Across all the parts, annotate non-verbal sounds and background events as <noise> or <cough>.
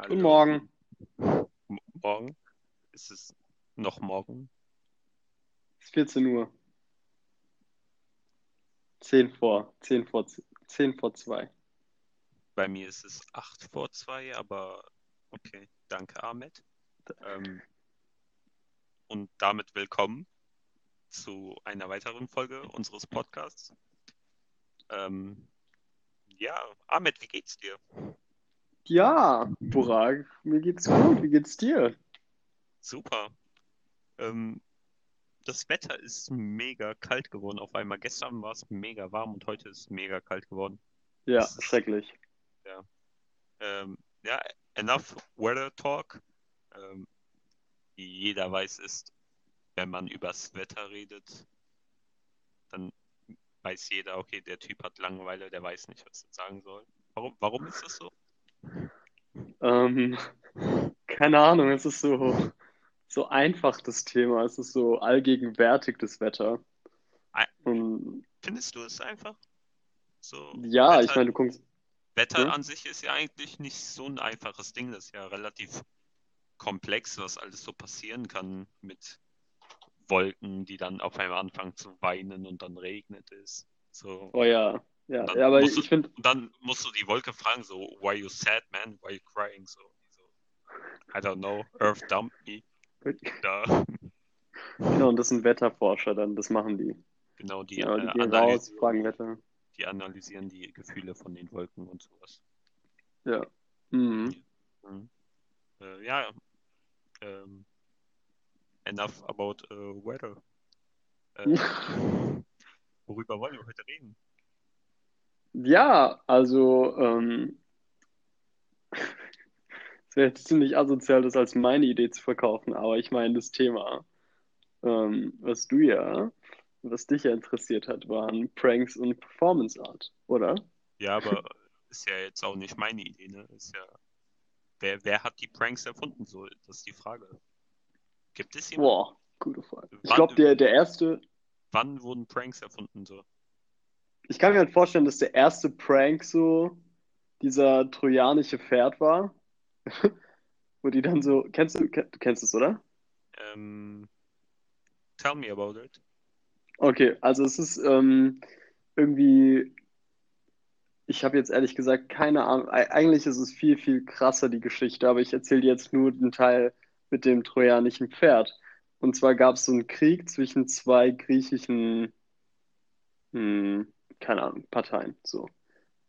Hallo. Guten Morgen. Morgen? Ist es noch morgen? Es ist 14 Uhr. 10 vor. 10 vor, 10 vor 2. Bei mir ist es 8 vor 2, aber okay. Danke, Ahmed. Ähm, und damit willkommen zu einer weiteren Folge unseres Podcasts. Ähm, ja, Ahmed, wie geht's dir? Ja, Burak, mir geht's gut. Wie geht's dir? Super. Ähm, das Wetter ist mega kalt geworden auf einmal. Gestern war es mega warm und heute ist es mega kalt geworden. Ja, ist- schrecklich. Ähm, ja, enough weather talk. Ähm, wie jeder weiß, ist, wenn man übers Wetter redet, dann weiß jeder, okay, der Typ hat Langeweile, der weiß nicht, was er sagen soll. Warum, warum ist das so? Ähm, keine Ahnung, es ist so, so einfach, das Thema. Es ist so allgegenwärtig, das Wetter. Und Findest du es einfach? So, ja, ich Wetter, meine, du guckst. Wetter Ja. an sich ist ja eigentlich nicht so ein einfaches Ding. Das ist ja relativ komplex, was alles so passieren kann mit Wolken, die dann auf einmal anfangen zu weinen und dann regnet es. So. Oh ja, ja, dann ja, aber musst du- ich finde, Und dann musst du die Wolke fragen, so, why you sad, man? Why you crying? So, so I don't know, Earth dumped me. <laughs> Da, genau, und das sind Wetterforscher dann, das machen die. genau, die, Ja, die äh, gehen raus, fragen Wetter. die analysieren die Gefühle von den Wolken und sowas. Ja. Mhm. Mhm. Äh, ja, ähm, enough about äh, weather. Äh, <laughs> worüber wollen wir heute reden? Ja, also, ähm, <laughs> es wäre jetzt ziemlich asozial, das als meine Idee zu verkaufen, aber ich meine, das Thema, ähm, was du ja, was dich ja interessiert hat, waren Pranks und Performance Art, oder? Ja, aber <laughs> ist ja jetzt auch nicht meine Idee, ne? Ist ja, wer, wer hat die Pranks erfunden? So, das ist die Frage. Gibt es jemanden? Boah, gute Frage. Ich Wann- glaube, der, der erste, Wann wurden Pranks erfunden? So? Ich kann mir halt vorstellen, dass der erste Prank so dieser trojanische Pferd war, <laughs> wo die dann so, kennst du, du kennst es, oder? Ähm, tell me about it. Okay, also es ist ähm, irgendwie, ich habe jetzt ehrlich gesagt keine Ahnung, Eig- eigentlich ist es viel, viel krasser, die Geschichte, aber ich erzähle dir jetzt nur den Teil mit dem trojanischen Pferd. Und zwar gab es so einen Krieg zwischen zwei griechischen, hm, keine Ahnung, Parteien, so.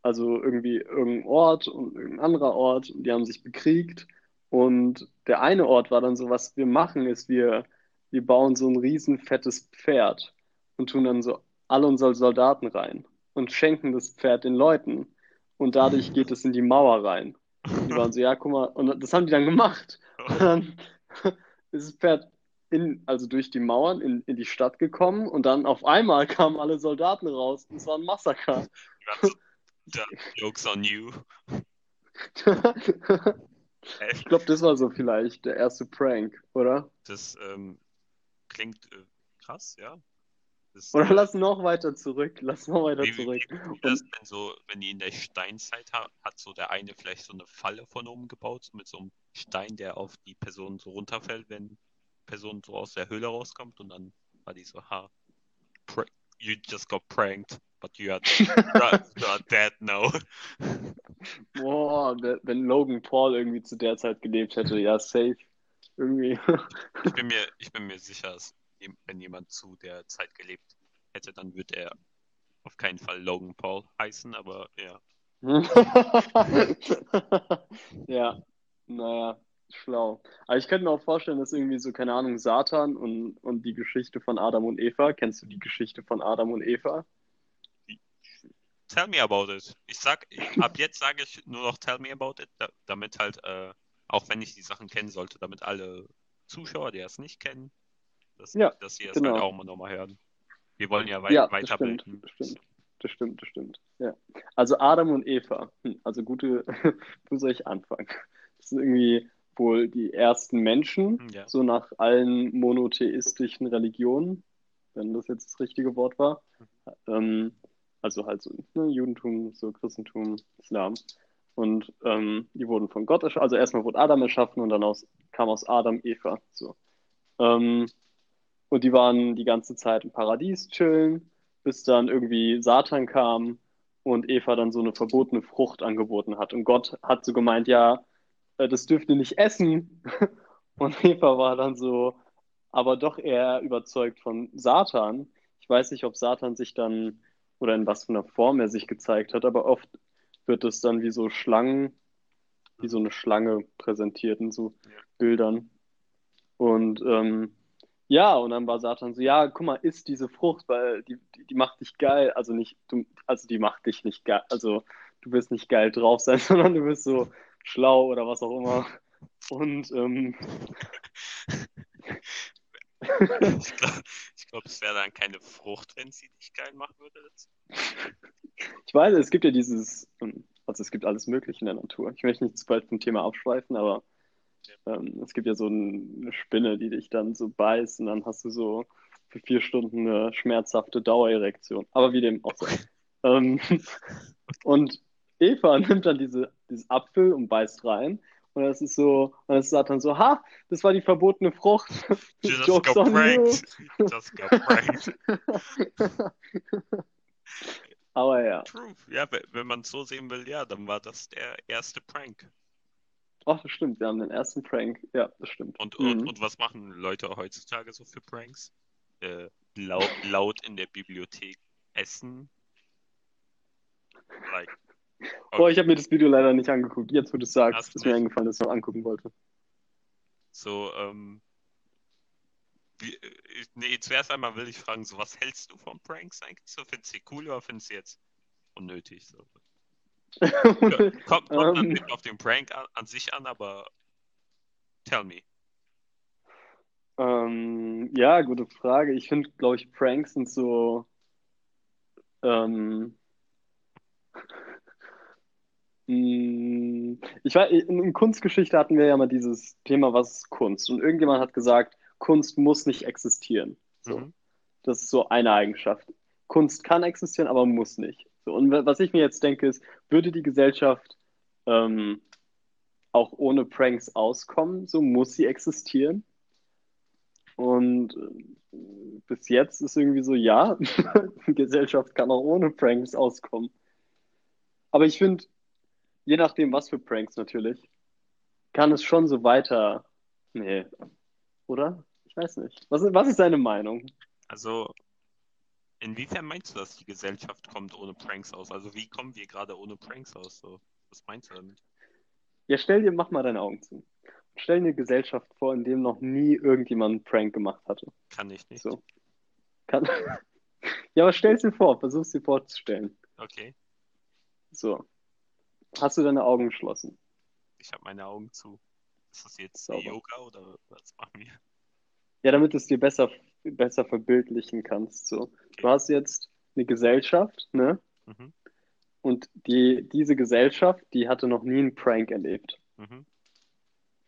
Also irgendwie irgendein Ort und irgendein anderer Ort, und die haben sich bekriegt. Und der eine Ort war dann so, was wir machen, ist, wir, wir bauen so ein riesen fettes Pferd und tun dann so alle unsere Soldaten rein und schenken das Pferd den Leuten. Und dadurch <laughs> geht es in die Mauer rein. Die waren so, ja, guck mal, und das haben die dann gemacht. <laughs> Und dann <laughs> ist das Pferd in, also durch die Mauern in, in die Stadt gekommen und dann auf einmal <laughs> kamen alle Soldaten raus. Und es war ein Massaker. <laughs> Ganze Jokes on you. <laughs> Ich glaube, das war so vielleicht der erste Prank, oder? Das ähm, klingt äh, krass, ja. Das, Oder äh, lass noch weiter zurück. Lass noch weiter wie, zurück. wie wie das denn so, wenn die in der Steinzeit ha hat, so der eine vielleicht so eine Falle von oben gebaut, so mit so einem Stein, der auf die Person so runterfällt, wenn Person so aus der Höhle rauskommt und dann war die so, ha, you just got pranked, but you are, you are, dead now. <laughs> Boah, wenn Logan Paul irgendwie zu der Zeit gelebt hätte, ja, safe. Irgendwie. <laughs> Ich bin mir, ich bin mir sicher, wenn jemand zu der Zeit gelebt hätte, dann würde er auf keinen Fall Logan Paul heißen, aber ja. <laughs> Ja, naja, schlau. Aber ich könnte mir auch vorstellen, dass irgendwie so, keine Ahnung, Satan und, und die Geschichte von Adam und Eva. Kennst du die Geschichte von Adam und Eva? Tell me about it. Ich sag, ab jetzt sage ich nur noch tell me about it, da, damit halt, äh, auch wenn ich die Sachen kennen sollte, damit alle Zuschauer, die das nicht kennen, dass, Ja, dass sie es genau. halt auch mal nochmal hören. Wir wollen ja, wei Ja, das stimmt, weiterbilden. das stimmt. Das stimmt, das stimmt. Ja. Also Adam und Eva. Hm, Also gute, <laughs> wo soll ich anfangen? Das sind irgendwie wohl die ersten Menschen, Hm, Ja. so nach allen monotheistischen Religionen, wenn das jetzt das richtige Wort war. Ähm, also halt so ne, Judentum, so Christentum, Islam. Und ähm, die wurden von Gott erschaffen. Also erstmal wurde Adam erschaffen und dann aus, kam aus Adam Eva. So. Ähm, und die waren die ganze Zeit im Paradies chillen, bis dann irgendwie Satan kam und Eva dann so eine verbotene Frucht angeboten hat. Und Gott hat so gemeint, ja, das dürft ihr nicht essen. <laughs> Und Eva war dann so, aber doch eher überzeugt von Satan. Ich weiß nicht, ob Satan sich dann oder in was für einer Form er sich gezeigt hat, aber oft wird es dann wie so Schlangen, wie so eine Schlange präsentiert in so Bildern. Und ähm, ja, und dann war Satan so, ja, guck mal, isst diese Frucht, weil die, die, die macht dich geil. Also nicht, du, also die macht dich nicht geil, also du wirst nicht geil drauf sein, <laughs> sondern du wirst so schlau oder was auch immer. Und ähm, ich glaube, glaub, es wäre dann keine Frucht, wenn sie dich geil machen würde. Ich weiß, es gibt ja dieses, ähm, also es gibt alles Mögliche in der Natur. Ich möchte nicht zu bald vom Thema abschweifen, aber ähm, es gibt ja so eine Spinne, die dich dann so beißt und dann hast du so für vier Stunden eine schmerzhafte Dauererektion. Aber wie dem auch sei. <laughs> ähm, und Eva <laughs> nimmt dann diese, dieses Apfel und beißt rein. Und das ist so, und es sagt dann so, ha, das war die verbotene Frucht. <laughs> Just Jokes got pranked. <laughs> Just got pranked. <laughs> Aber ja. True. Ja, wenn man es so sehen will, ja, dann war das der erste Prank. Ach, das stimmt, wir haben den ersten Prank. Ja, das stimmt. Und, mhm. und, und was machen Leute heutzutage so für Pranks? Äh, laut, laut in der Bibliothek essen. Like. Okay. Boah, ich habe mir das Video leider nicht angeguckt. Jetzt, wo du es sagst, ist mir eingefallen, dass ich noch angucken wollte. So, ähm. Wie, äh, nee, zuerst einmal will ich fragen, so was hältst du von Pranks eigentlich? So, findest du sie cool oder findest du jetzt unnötig? So? kommt kommt um, <laughs> ähm. nicht auf den Prank an, an, sich an, aber tell me. Ähm, ja, gute Frage. Ich finde, glaube ich, Pranks sind so. Ähm, hm, ich weiß, in Kunstgeschichte hatten wir ja mal dieses Thema, was ist Kunst? Und irgendjemand hat gesagt, Kunst muss nicht existieren. So. Mhm. Das ist so eine Eigenschaft. Kunst kann existieren, aber muss nicht. So, und was ich mir jetzt denke, ist, würde die Gesellschaft ähm, auch ohne Pranks auskommen? So muss sie existieren? Und äh, bis jetzt ist irgendwie so, ja, <laughs> die Gesellschaft kann auch ohne Pranks auskommen. Aber ich finde, je nachdem, was für Pranks natürlich, kann es schon so weiter. Nee. Oder? Ich weiß nicht. Was, was ist deine Meinung? Also, Inwiefern meinst du, dass die Gesellschaft kommt ohne Pranks aus? Also wie kommen wir gerade ohne Pranks aus? So, was meinst du damit? Ja, stell dir, mach mal deine Augen zu. Stell dir eine Gesellschaft vor, in dem noch nie irgendjemand einen Prank gemacht hatte. Kann ich nicht. So. Kann... <laughs> ja, aber stell es dir vor, versuch es dir vorzustellen. Okay. So. Hast du deine Augen geschlossen? Ich habe meine Augen zu. Ist das jetzt Sauber. Yoga oder was machen wir? Ja, damit es dir besser besser verbildlichen kannst. So. Du hast jetzt eine Gesellschaft, ne? Mhm. Und die, diese Gesellschaft, die hatte noch nie einen Prank erlebt. Mhm.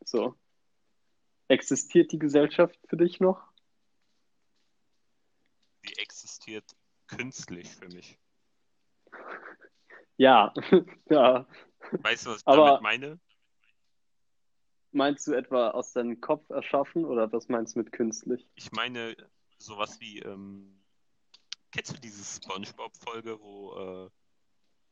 So. Existiert die Gesellschaft für dich noch? Die existiert künstlich für mich. Ja, <laughs> ja. Weißt du, was ich Aber damit meine? Meinst du etwa aus deinem Kopf erschaffen oder was meinst du mit künstlich? Ich meine sowas wie, ähm, kennst du diese Spongebob-Folge, wo, äh,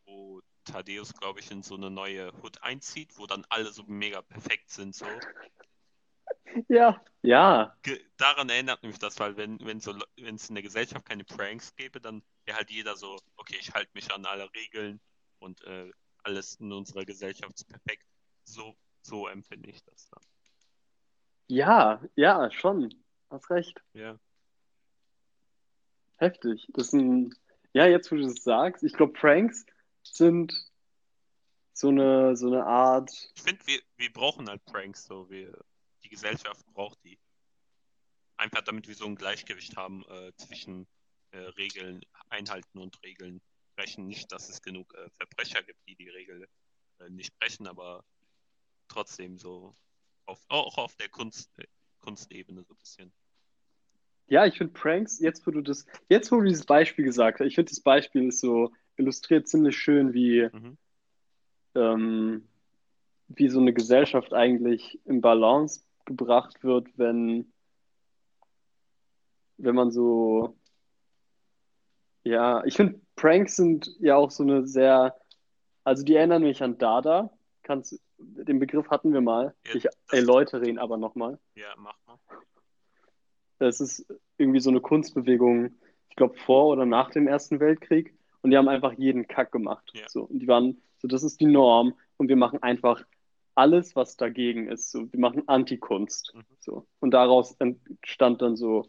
wo Thaddeus, glaube ich, in so eine neue Hood einzieht, wo dann alle so mega perfekt sind, so? <laughs> Ja, ja. Ge daran erinnert mich das, weil wenn, wenn so, wenn es in der Gesellschaft keine Pranks gäbe, dann wäre halt jeder so, okay, ich halte mich an alle Regeln und äh, alles in unserer Gesellschaft ist perfekt. So so empfinde ich das dann. Ja, ja, schon. Hast recht. Ja. Heftig. Das ist ein. Ja, jetzt wo du es sagst, ich glaube, Pranks sind so eine, so eine Art. Ich finde, wir, wir brauchen halt Pranks so. Wir, die Gesellschaft braucht die. Einfach damit wir so ein Gleichgewicht haben äh, zwischen äh, Regeln einhalten und Regeln brechen. Nicht, dass es genug äh, Verbrecher gibt, die die Regel äh, nicht brechen, aber trotzdem so auf, auch auf der Kunst, Kunstebene so ein bisschen. Ja, ich finde Pranks, jetzt wo du das, jetzt wo du dieses Beispiel gesagt hast, ich finde das Beispiel ist so illustriert ziemlich schön, wie, mhm. ähm, wie so eine Gesellschaft eigentlich in Balance gebracht wird, wenn, wenn man so, ja, ich finde, Pranks sind ja auch so eine sehr, also die erinnern mich an Dada. Kannst, den Begriff hatten wir mal. Ja, Ich erläutere ihn aber nochmal. Ja, mach mal. Das ist irgendwie so eine Kunstbewegung, ich glaube, vor oder nach dem Ersten Weltkrieg. Und die haben einfach jeden Kack gemacht. Ja. So, und die waren, so, das ist die Norm. Und wir machen einfach alles, was dagegen ist. So, wir machen Antikunst. Mhm. So. Und daraus entstand dann so,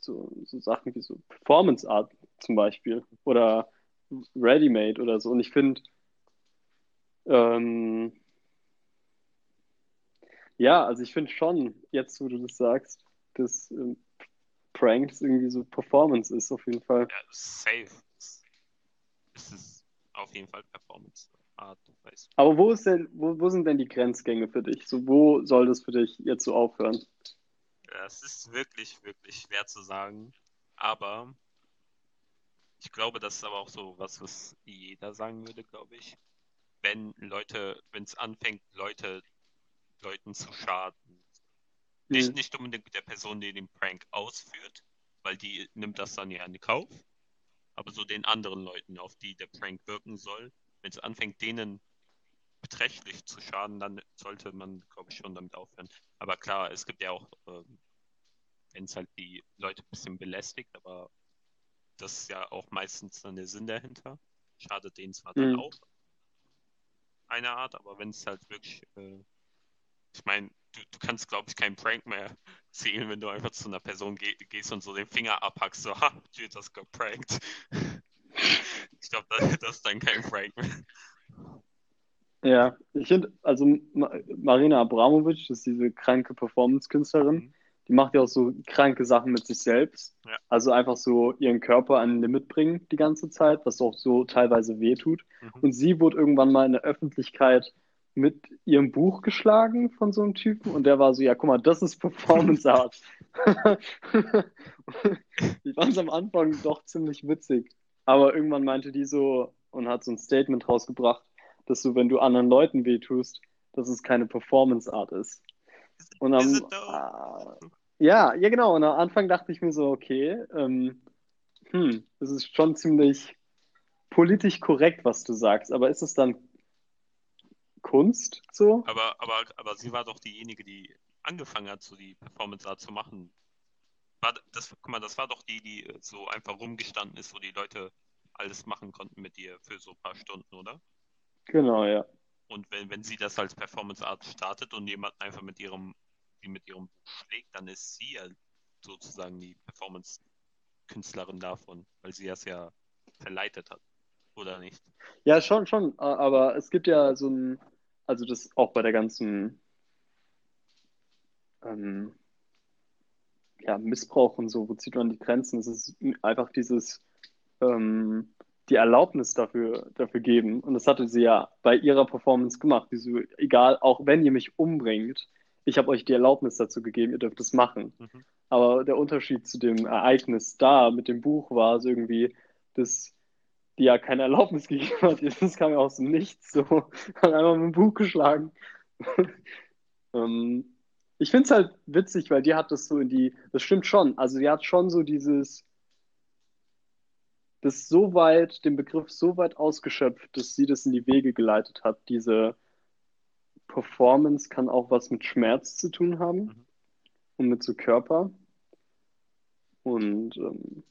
so, so Sachen wie so Performance Art zum Beispiel. Oder Ready-Made oder so. Und ich finde, ähm, ja, also ich finde schon, jetzt wo du das sagst, dass ähm, Pranks irgendwie so Performance ist, auf jeden Fall. Ja, safe. Es ist auf jeden Fall Performance Art. Aber wo ist denn, wo, wo sind denn die Grenzgänge für dich? So, wo soll das für dich jetzt so aufhören? Es ist wirklich, wirklich schwer zu sagen. Aber ich glaube, das ist aber auch so was, was jeder sagen würde, glaube ich. Wenn Leute, wenn es anfängt, Leute, Leuten zu schaden. Nicht, Hm. nicht unbedingt der Person, die den Prank ausführt, weil die nimmt das dann ja in Kauf. Aber so den anderen Leuten, auf die der Prank wirken soll, wenn es anfängt, denen beträchtlich zu schaden, dann sollte man, glaube ich, schon damit aufhören. Aber klar, es gibt ja auch, ähm, wenn es halt die Leute ein bisschen belästigt, aber das ist ja auch meistens dann der Sinn dahinter. Schadet denen zwar dann Mhm. auch eine Art, aber wenn es halt wirklich, äh, ich meine, du, du kannst, glaube ich, keinen Prank mehr <laughs> zählen, wenn du einfach zu einer Person geh gehst und so den Finger abhackst, so, <laughs> ha, du hast geprankt. <laughs> Ich glaube, das, das ist dann kein Prank mehr. Ja, ich finde, also Ma Marina Abramovic, das ist diese kranke Performance-Künstlerin, Mhm. die macht ja auch so kranke Sachen mit sich selbst. Ja. Also einfach so ihren Körper an ein Limit bringen die ganze Zeit, was auch so teilweise wehtut. Mhm. Und sie wurde irgendwann mal in der Öffentlichkeit mit ihrem Buch geschlagen von so einem Typen und der war so, ja, guck mal, das ist Performance <laughs> Art. <laughs> ich fand es am Anfang doch ziemlich witzig. Aber irgendwann meinte die so und hat so ein Statement rausgebracht, dass du, wenn du anderen Leuten wehtust, dass es keine Performance Art ist. Und am, ah, ja, ja genau. Und am Anfang dachte ich mir so, okay, ähm, hm, das ist schon ziemlich politisch korrekt, was du sagst, aber ist es dann Kunst so? Aber, aber, aber sie war doch diejenige, die angefangen hat, so die Performance Art zu machen. War das, guck mal, das war doch die, die so einfach rumgestanden ist, wo die Leute alles machen konnten mit ihr für so ein paar Stunden, oder? Genau, ja. Und wenn, wenn sie das als Performance Art startet und jemand einfach mit ihrem, die mit ihrem Buch schlägt, dann ist sie ja sozusagen die Performance-Künstlerin davon, weil sie das ja verleitet hat. Oder nicht? Ja, schon, schon. Aber es gibt ja so ein, also das auch bei der ganzen ähm, ja, Missbrauch und so, wo zieht man die Grenzen? Es ist einfach dieses ähm, die Erlaubnis dafür, dafür geben. Und das hatte sie ja bei ihrer Performance gemacht. Die so, egal, auch wenn ihr mich umbringt, ich habe euch die Erlaubnis dazu gegeben, ihr dürft es machen. Mhm. Aber der Unterschied zu dem Ereignis da mit dem Buch war es irgendwie, dass die ja keine Erlaubnis <laughs> gegeben hat. Das kam ja aus dem Nichts so. <laughs> Hat einfach mit dem Buch geschlagen. <laughs> ähm, ich finde es halt witzig, weil die hat das so in die, das stimmt schon. Also die hat schon so dieses, das so weit, den Begriff so weit ausgeschöpft, dass sie das in die Wege geleitet hat. Diese Performance kann auch was mit Schmerz zu tun haben Mhm. und mit so Körper. Und, ähm,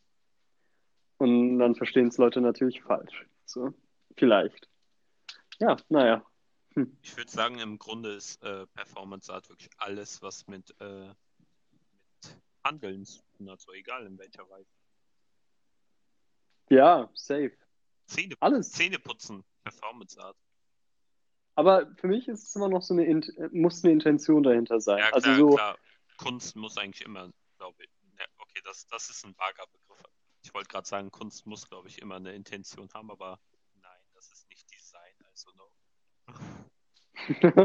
und dann verstehen es Leute natürlich falsch. So, vielleicht. Ja, naja. Hm. Ich würde sagen, im Grunde ist äh, Performance Art wirklich alles, was mit, äh, mit Handeln zu tun hat, so egal in welcher Weise. Ja, safe. Zähne, Alles. Zähne putzen, Performance Art. Aber für mich ist es immer noch so eine, Int muss eine Intention dahinter sein. Ja, Also klar, so, klar. Kunst muss eigentlich immer, glaube ich. Ja, okay, das, das ist ein vager Begriff. Ich wollte gerade sagen, Kunst muss, glaube ich, immer eine Intention haben, aber nein, das ist nicht Design, also no.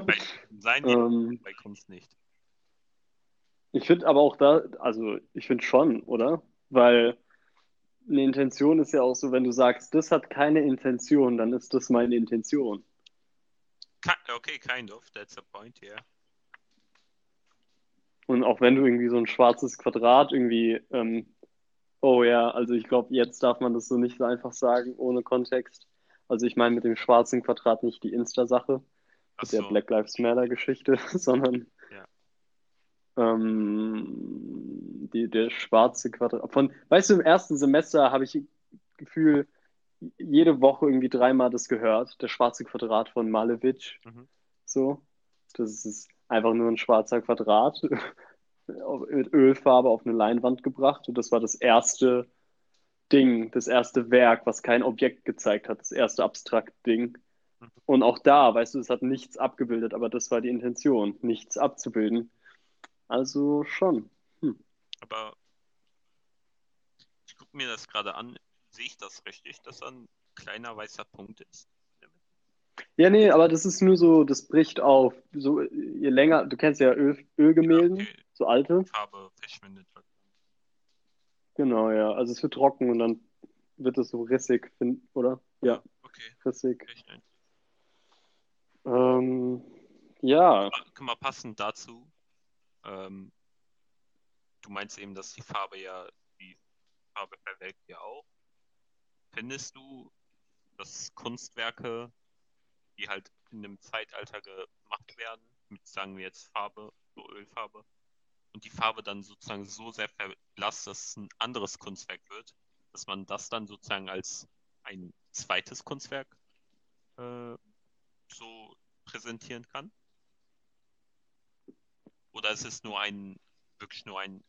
Bei <laughs> Design ja, ähm, bei Kunst nicht. ich finde aber auch da, also ich finde schon, oder? Weil eine Intention ist ja auch so, wenn du sagst, das hat keine Intention, dann ist das meine Intention. Okay, kind of, that's the point, yeah. Und auch wenn du irgendwie so ein schwarzes Quadrat irgendwie, ähm, oh ja, also ich glaube, jetzt darf man das so nicht so einfach sagen, ohne Kontext. Also ich meine mit dem schwarzen Quadrat nicht die Insta-Sache, Ach mit der so, Black Lives Matter-Geschichte, <laughs> sondern. Ähm, die, der schwarze Quadrat. Von, weißt du, im ersten Semester habe ich Gefühl, jede Woche irgendwie dreimal das gehört, der schwarze Quadrat von Malevich. Mhm. So. Das ist einfach nur ein schwarzer Quadrat <laughs> mit Ölfarbe auf eine Leinwand gebracht. Und das war das erste Ding, das erste Werk, was kein Objekt gezeigt hat, das erste abstrakte Ding. Mhm. Und auch da, weißt du, es hat nichts abgebildet, aber das war die Intention, nichts abzubilden. Also schon. Hm. aber ich gucke mir das gerade an. Sehe ich das richtig, dass da ein kleiner weißer Punkt ist? Ja, nee, aber das ist nur so, das bricht auf. So, je länger, du kennst ja Öl, Ölgemälden, Ja, okay. so alte. Farbe verschwindet. Genau, ja. Also es wird trocken und dann wird es so rissig, oder? Ja, Okay, rissig. Ähm, ja, Guck mal, passend dazu. Ähm, du meinst eben, dass die Farbe ja, die Farbe verwelkt ja auch. Findest du, dass Kunstwerke, die halt in einem Zeitalter gemacht werden, mit sagen wir jetzt Farbe, so Ölfarbe, und die Farbe dann sozusagen so sehr verblasst, dass es ein anderes Kunstwerk wird, dass man das dann sozusagen als ein zweites Kunstwerk äh, so präsentieren kann? Oder ist es nur ein, wirklich nur ein,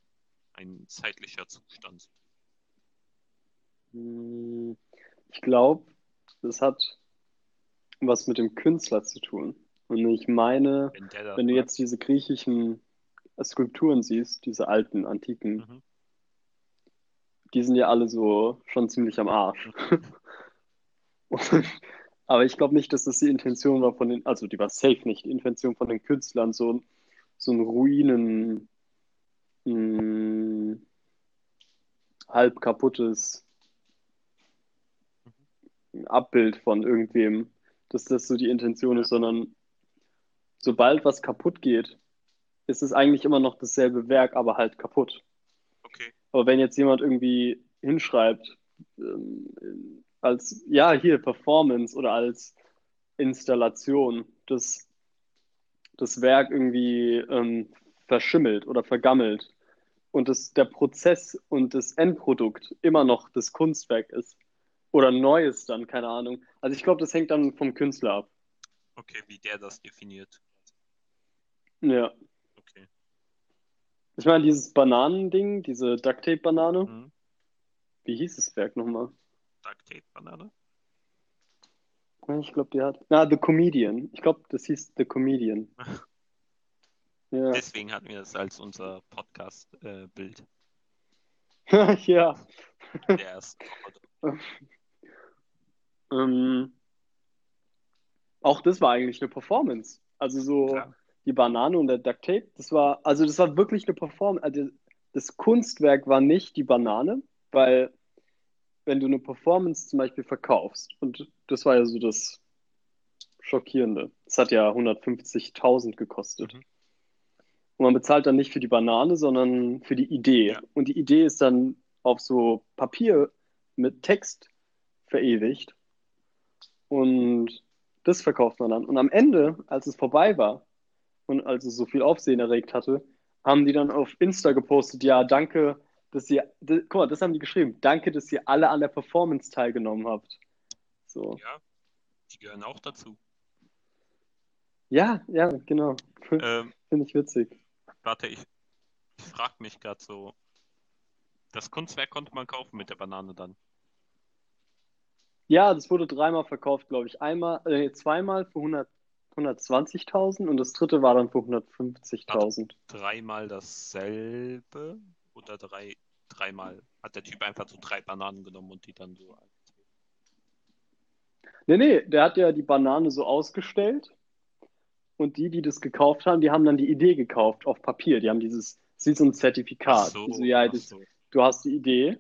ein zeitlicher Zustand? Hm, ich glaube, das hat was mit dem Künstler zu tun. Und ich meine, das wenn du jetzt diese griechischen Skulpturen siehst, diese alten, antiken, Mhm. die sind ja alle so schon ziemlich am Arsch. Und, <laughs> <laughs> aber ich glaube nicht, dass das die Intention war von den, also die war safe nicht die Intention von den Künstlern, so, so ein Ruinen, mh, halb kaputtes Abbild von irgendwem, dass das so die Intention ist, sondern sobald was kaputt geht, ist es eigentlich immer noch dasselbe Werk, aber halt kaputt. Okay. Aber wenn jetzt jemand irgendwie hinschreibt, ähm, als, ja, hier, Performance oder als Installation, das, das Werk irgendwie ähm, verschimmelt oder vergammelt und das, der Prozess und das Endprodukt immer noch das Kunstwerk ist oder Neues dann, keine Ahnung. Also ich glaube, das hängt dann vom Künstler ab. Okay, wie der das definiert. Ja. Okay. Ich meine, dieses Bananending, diese Ducktape-Banane, Mhm. wie hieß das Werk nochmal? Duct Tape Banane? Ich glaube, die hat. Ah, The Comedian. Ich glaube, das hieß The Comedian. <laughs> Ja. Deswegen hatten wir das als unser Podcast-Bild <laughs> ja. der Woche. <laughs> Ähm, auch das war eigentlich eine Performance. Also so Klar. die Banane und der Duct Tape, das war, also das war wirklich eine Performance. Also das Kunstwerk war nicht die Banane, weil wenn du eine Performance zum Beispiel verkaufst, und das war ja so das Schockierende, es hat ja 150.000 gekostet. Mhm. Und man bezahlt dann nicht für die Banane, sondern für die Idee. Ja. Und die Idee ist dann auf so Papier mit Text verewigt. Und das verkauft man dann. Und am Ende, als es vorbei war und als es so viel Aufsehen erregt hatte, haben die dann auf Insta gepostet, ja, danke, dass ihr, d- guck mal, das haben die geschrieben, danke, dass ihr alle an der Performance teilgenommen habt. So. Ja, die gehören auch dazu. Ja, ja, genau. <laughs> Ähm, Finde ich witzig. warte, ich, ich frage mich gerade so. Das Kunstwerk konnte man kaufen mit der Banane dann. Ja, das wurde dreimal verkauft, glaube ich. Einmal, äh, zweimal für 100, 120.000 und das dritte war dann für 150.000. Dreimal dasselbe oder drei, dreimal. Hat der Typ einfach so drei Bananen genommen und die dann so. Nee, nee, der hat ja die Banane so ausgestellt und die, die das gekauft haben, die haben dann die Idee gekauft auf Papier. Die haben dieses, das ist so ein Zertifikat. So, Die so, ja, das, so. du hast die Idee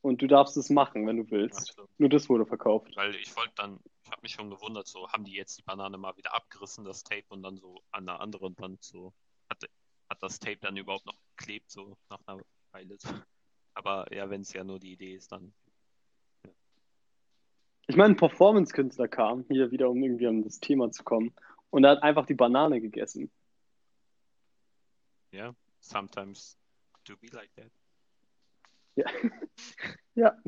Und du darfst es machen, wenn du willst. Also, Nur das wurde verkauft. weil ich wollte dann, ich habe mich schon gewundert, so haben die jetzt die Banane mal wieder abgerissen, das Tape, und dann so an der anderen Wand so, hat, hat das Tape dann überhaupt noch geklebt, so nach einer Weile. Aber ja, wenn es ja nur die Idee ist, dann. Ich meine, ein Performance-Künstler kam hier wieder, um irgendwie an das Thema zu kommen. Und er hat einfach die Banane gegessen. Ja, sometimes do be like that. Ja. <laughs> ja.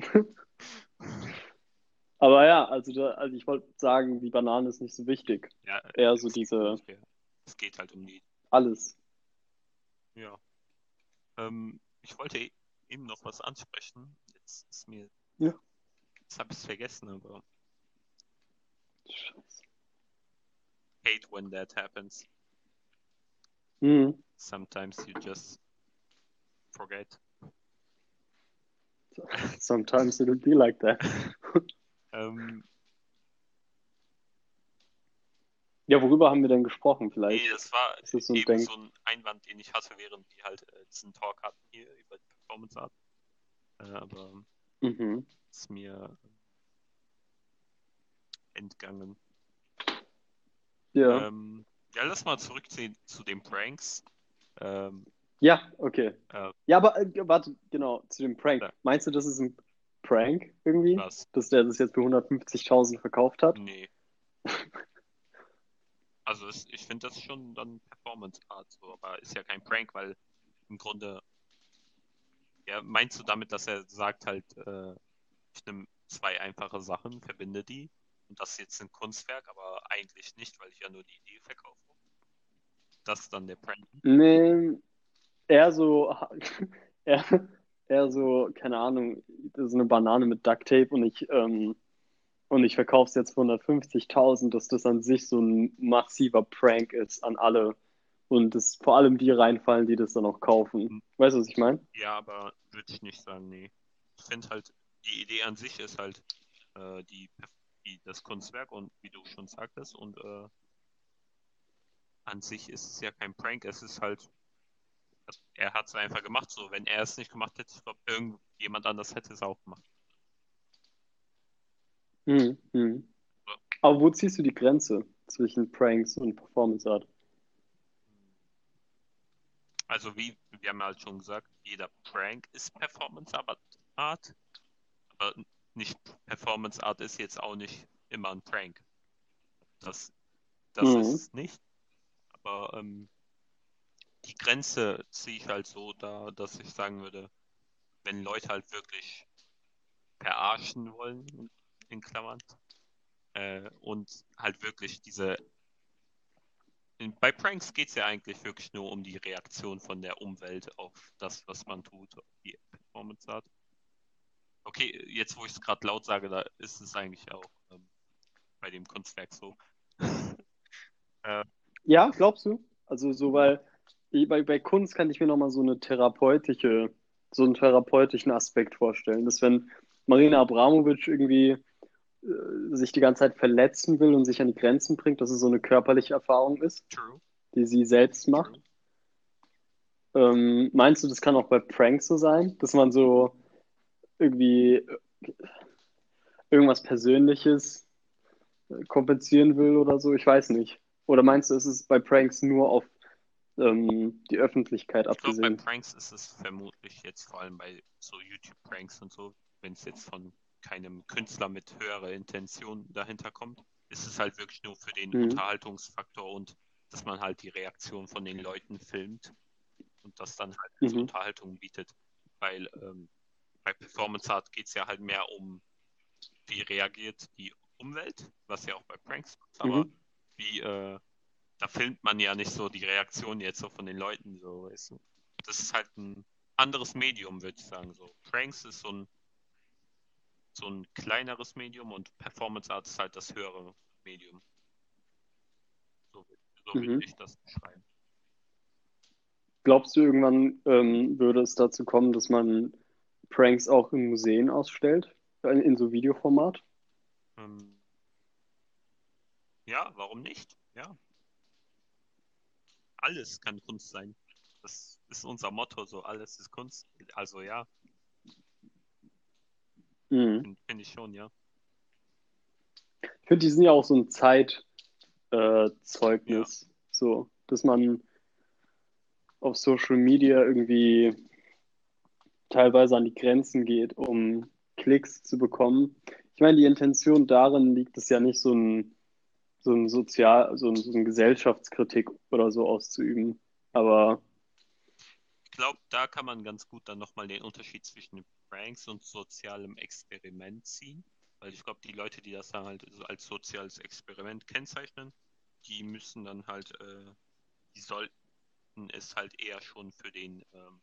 Aber ja, also, da, also ich wollte sagen, die Banane ist nicht so wichtig. Ja, Eher so es- diese, ja, es geht halt um die. alles. Ja. Ähm, ich wollte eben noch was ansprechen. Jetzt ist mir. Ja. Jetzt habe ich es vergessen, aber Scheiße. hate when that happens. Mhm. Sometimes you just forget. <laughs> Sometimes it'll be like that. <laughs> Ähm, Ja, worüber haben wir denn gesprochen vielleicht? nee, das war das so ein so ein Einwand, den ich hatte, während die halt äh, diesen Talk hatten hier über die Performance Art. Äh, aber Mhm. ist mir entgangen. Ja. Ähm, ja, lass mal zurückziehen zu den Pranks. Ähm, Ja, okay. äh, Ja, aber äh, warte, genau, zu dem Prank. Ja. Meinst du, das ist ein Prank irgendwie? was? Dass der das jetzt für 150.000 verkauft hat? Nee. Also es, ich finde das schon dann Performance Art, so, aber ist ja kein Prank, weil im Grunde, ja, meinst du damit, dass er sagt halt, äh, ich nehme zwei einfache Sachen, verbinde die und das ist jetzt ein Kunstwerk, aber eigentlich nicht, weil ich ja nur die Idee verkaufe. Das ist dann der Prank. Nee, eher so, <laughs> eher, eher so, keine Ahnung, das ist eine Banane mit Duct Tape und ich, ähm, und ich verkaufe es jetzt für 150.000, dass das an sich so ein massiver Prank ist an alle und es vor allem die reinfallen, die das dann auch kaufen. Weißt du, was ich meine? Ja, aber würde ich nicht sagen, nee. Ich finde halt, die Idee an sich ist halt äh, die, die, das Kunstwerk und wie du schon sagtest und äh, an sich ist es ja kein Prank, es ist halt, er hat es einfach gemacht, so wenn er es nicht gemacht hätte, ich glaube, irgendjemand anders hätte es auch gemacht. Mhm. Mhm. Aber wo ziehst du die Grenze zwischen Pranks und Performance Art? Also wie, wir haben halt schon gesagt, jeder Prank ist Performance Art, aber nicht Performance Art ist jetzt auch nicht immer ein Prank. Das, das Mhm. ist es nicht. Aber ähm, die Grenze ziehe ich halt so da, dass ich sagen würde, wenn Leute halt wirklich verarschen wollen, in Klammern, äh, und halt wirklich diese bei Pranks geht es ja eigentlich wirklich nur um die Reaktion von der Umwelt auf das, was man tut, auf die Performance hat. Okay, jetzt wo ich es gerade laut sage, da ist es eigentlich auch ähm, bei dem Kunstwerk so. <laughs> äh, Ja, glaubst du? Also so, weil bei, bei Kunst kann ich mir nochmal so eine therapeutische, so einen therapeutischen Aspekt vorstellen, dass wenn Marina Abramovic irgendwie sich die ganze Zeit verletzen will und sich an die Grenzen bringt, dass es so eine körperliche Erfahrung ist, true. die sie selbst macht. Ähm, meinst du, das kann auch bei Pranks so sein, dass man so irgendwie äh, irgendwas Persönliches äh, kompensieren will oder so? Ich weiß nicht. Oder meinst du, ist es bei Pranks nur auf ähm, die Öffentlichkeit Ich glaube, bei abgesehen? Pranks ist es vermutlich jetzt vor allem bei so YouTube-Pranks und so, wenn es jetzt von keinem Künstler mit höherer Intention dahinter kommt, ist es halt wirklich nur für den Mhm. Unterhaltungsfaktor und dass man halt die Reaktion von den Leuten filmt und das dann halt als Mhm. Unterhaltung bietet. Weil ähm, bei Performance Art geht es ja halt mehr um, wie reagiert die Umwelt, was ja auch bei Pranks ist, aber Mhm. wie, äh, da filmt man ja nicht so die Reaktion jetzt so von den Leuten, so, weißt du. Das ist halt ein anderes Medium, würde ich sagen. So. Pranks ist so ein, so ein kleineres Medium und Performance Art ist halt das höhere Medium. So, so Mhm. würde ich das beschreiben. Glaubst du, irgendwann ähm, würde es dazu kommen, dass man Pranks auch in Museen ausstellt? In, in so Videoformat? Ähm, ja, warum nicht? Ja. Alles kann Kunst sein. Das ist unser Motto, so alles ist Kunst. Also ja. Mhm. Finde find ich schon, ja. Ich finde, die sind ja auch so ein Zeitzeugnis. Äh, so, dass man auf Social Media irgendwie teilweise an die Grenzen geht, um Klicks zu bekommen. Ich meine, die Intention darin liegt es ja nicht, so ein, so ein Sozial, so, ein, so eine Gesellschaftskritik oder so auszuüben. Aber glaube, da kann man ganz gut dann nochmal den Unterschied zwischen Pranks und sozialem Experiment ziehen. Weil ich glaube, die Leute, die das dann halt als soziales Experiment kennzeichnen, die müssen dann halt, äh, die sollten es halt eher schon für den, ähm,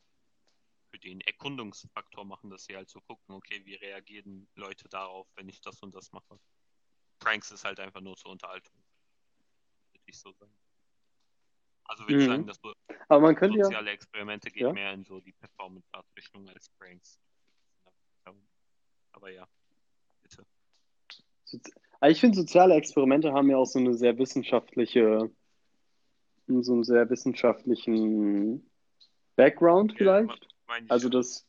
für den Erkundungsfaktor machen, dass sie halt so gucken, okay, wie reagieren Leute darauf, wenn ich das und das mache. Pranks ist halt einfach nur zur Unterhaltung. Würde ich so sagen. Also würde ich Mhm. sagen, dass so Aber man könnte ja, soziale Experimente geht Ja. mehr in so die Performance-Art-Richtung als Pranks. Aber ja, bitte. Also ich finde, soziale Experimente haben ja auch so eine sehr wissenschaftliche, so einen sehr wissenschaftlichen Background Ja, vielleicht. Also ja. das,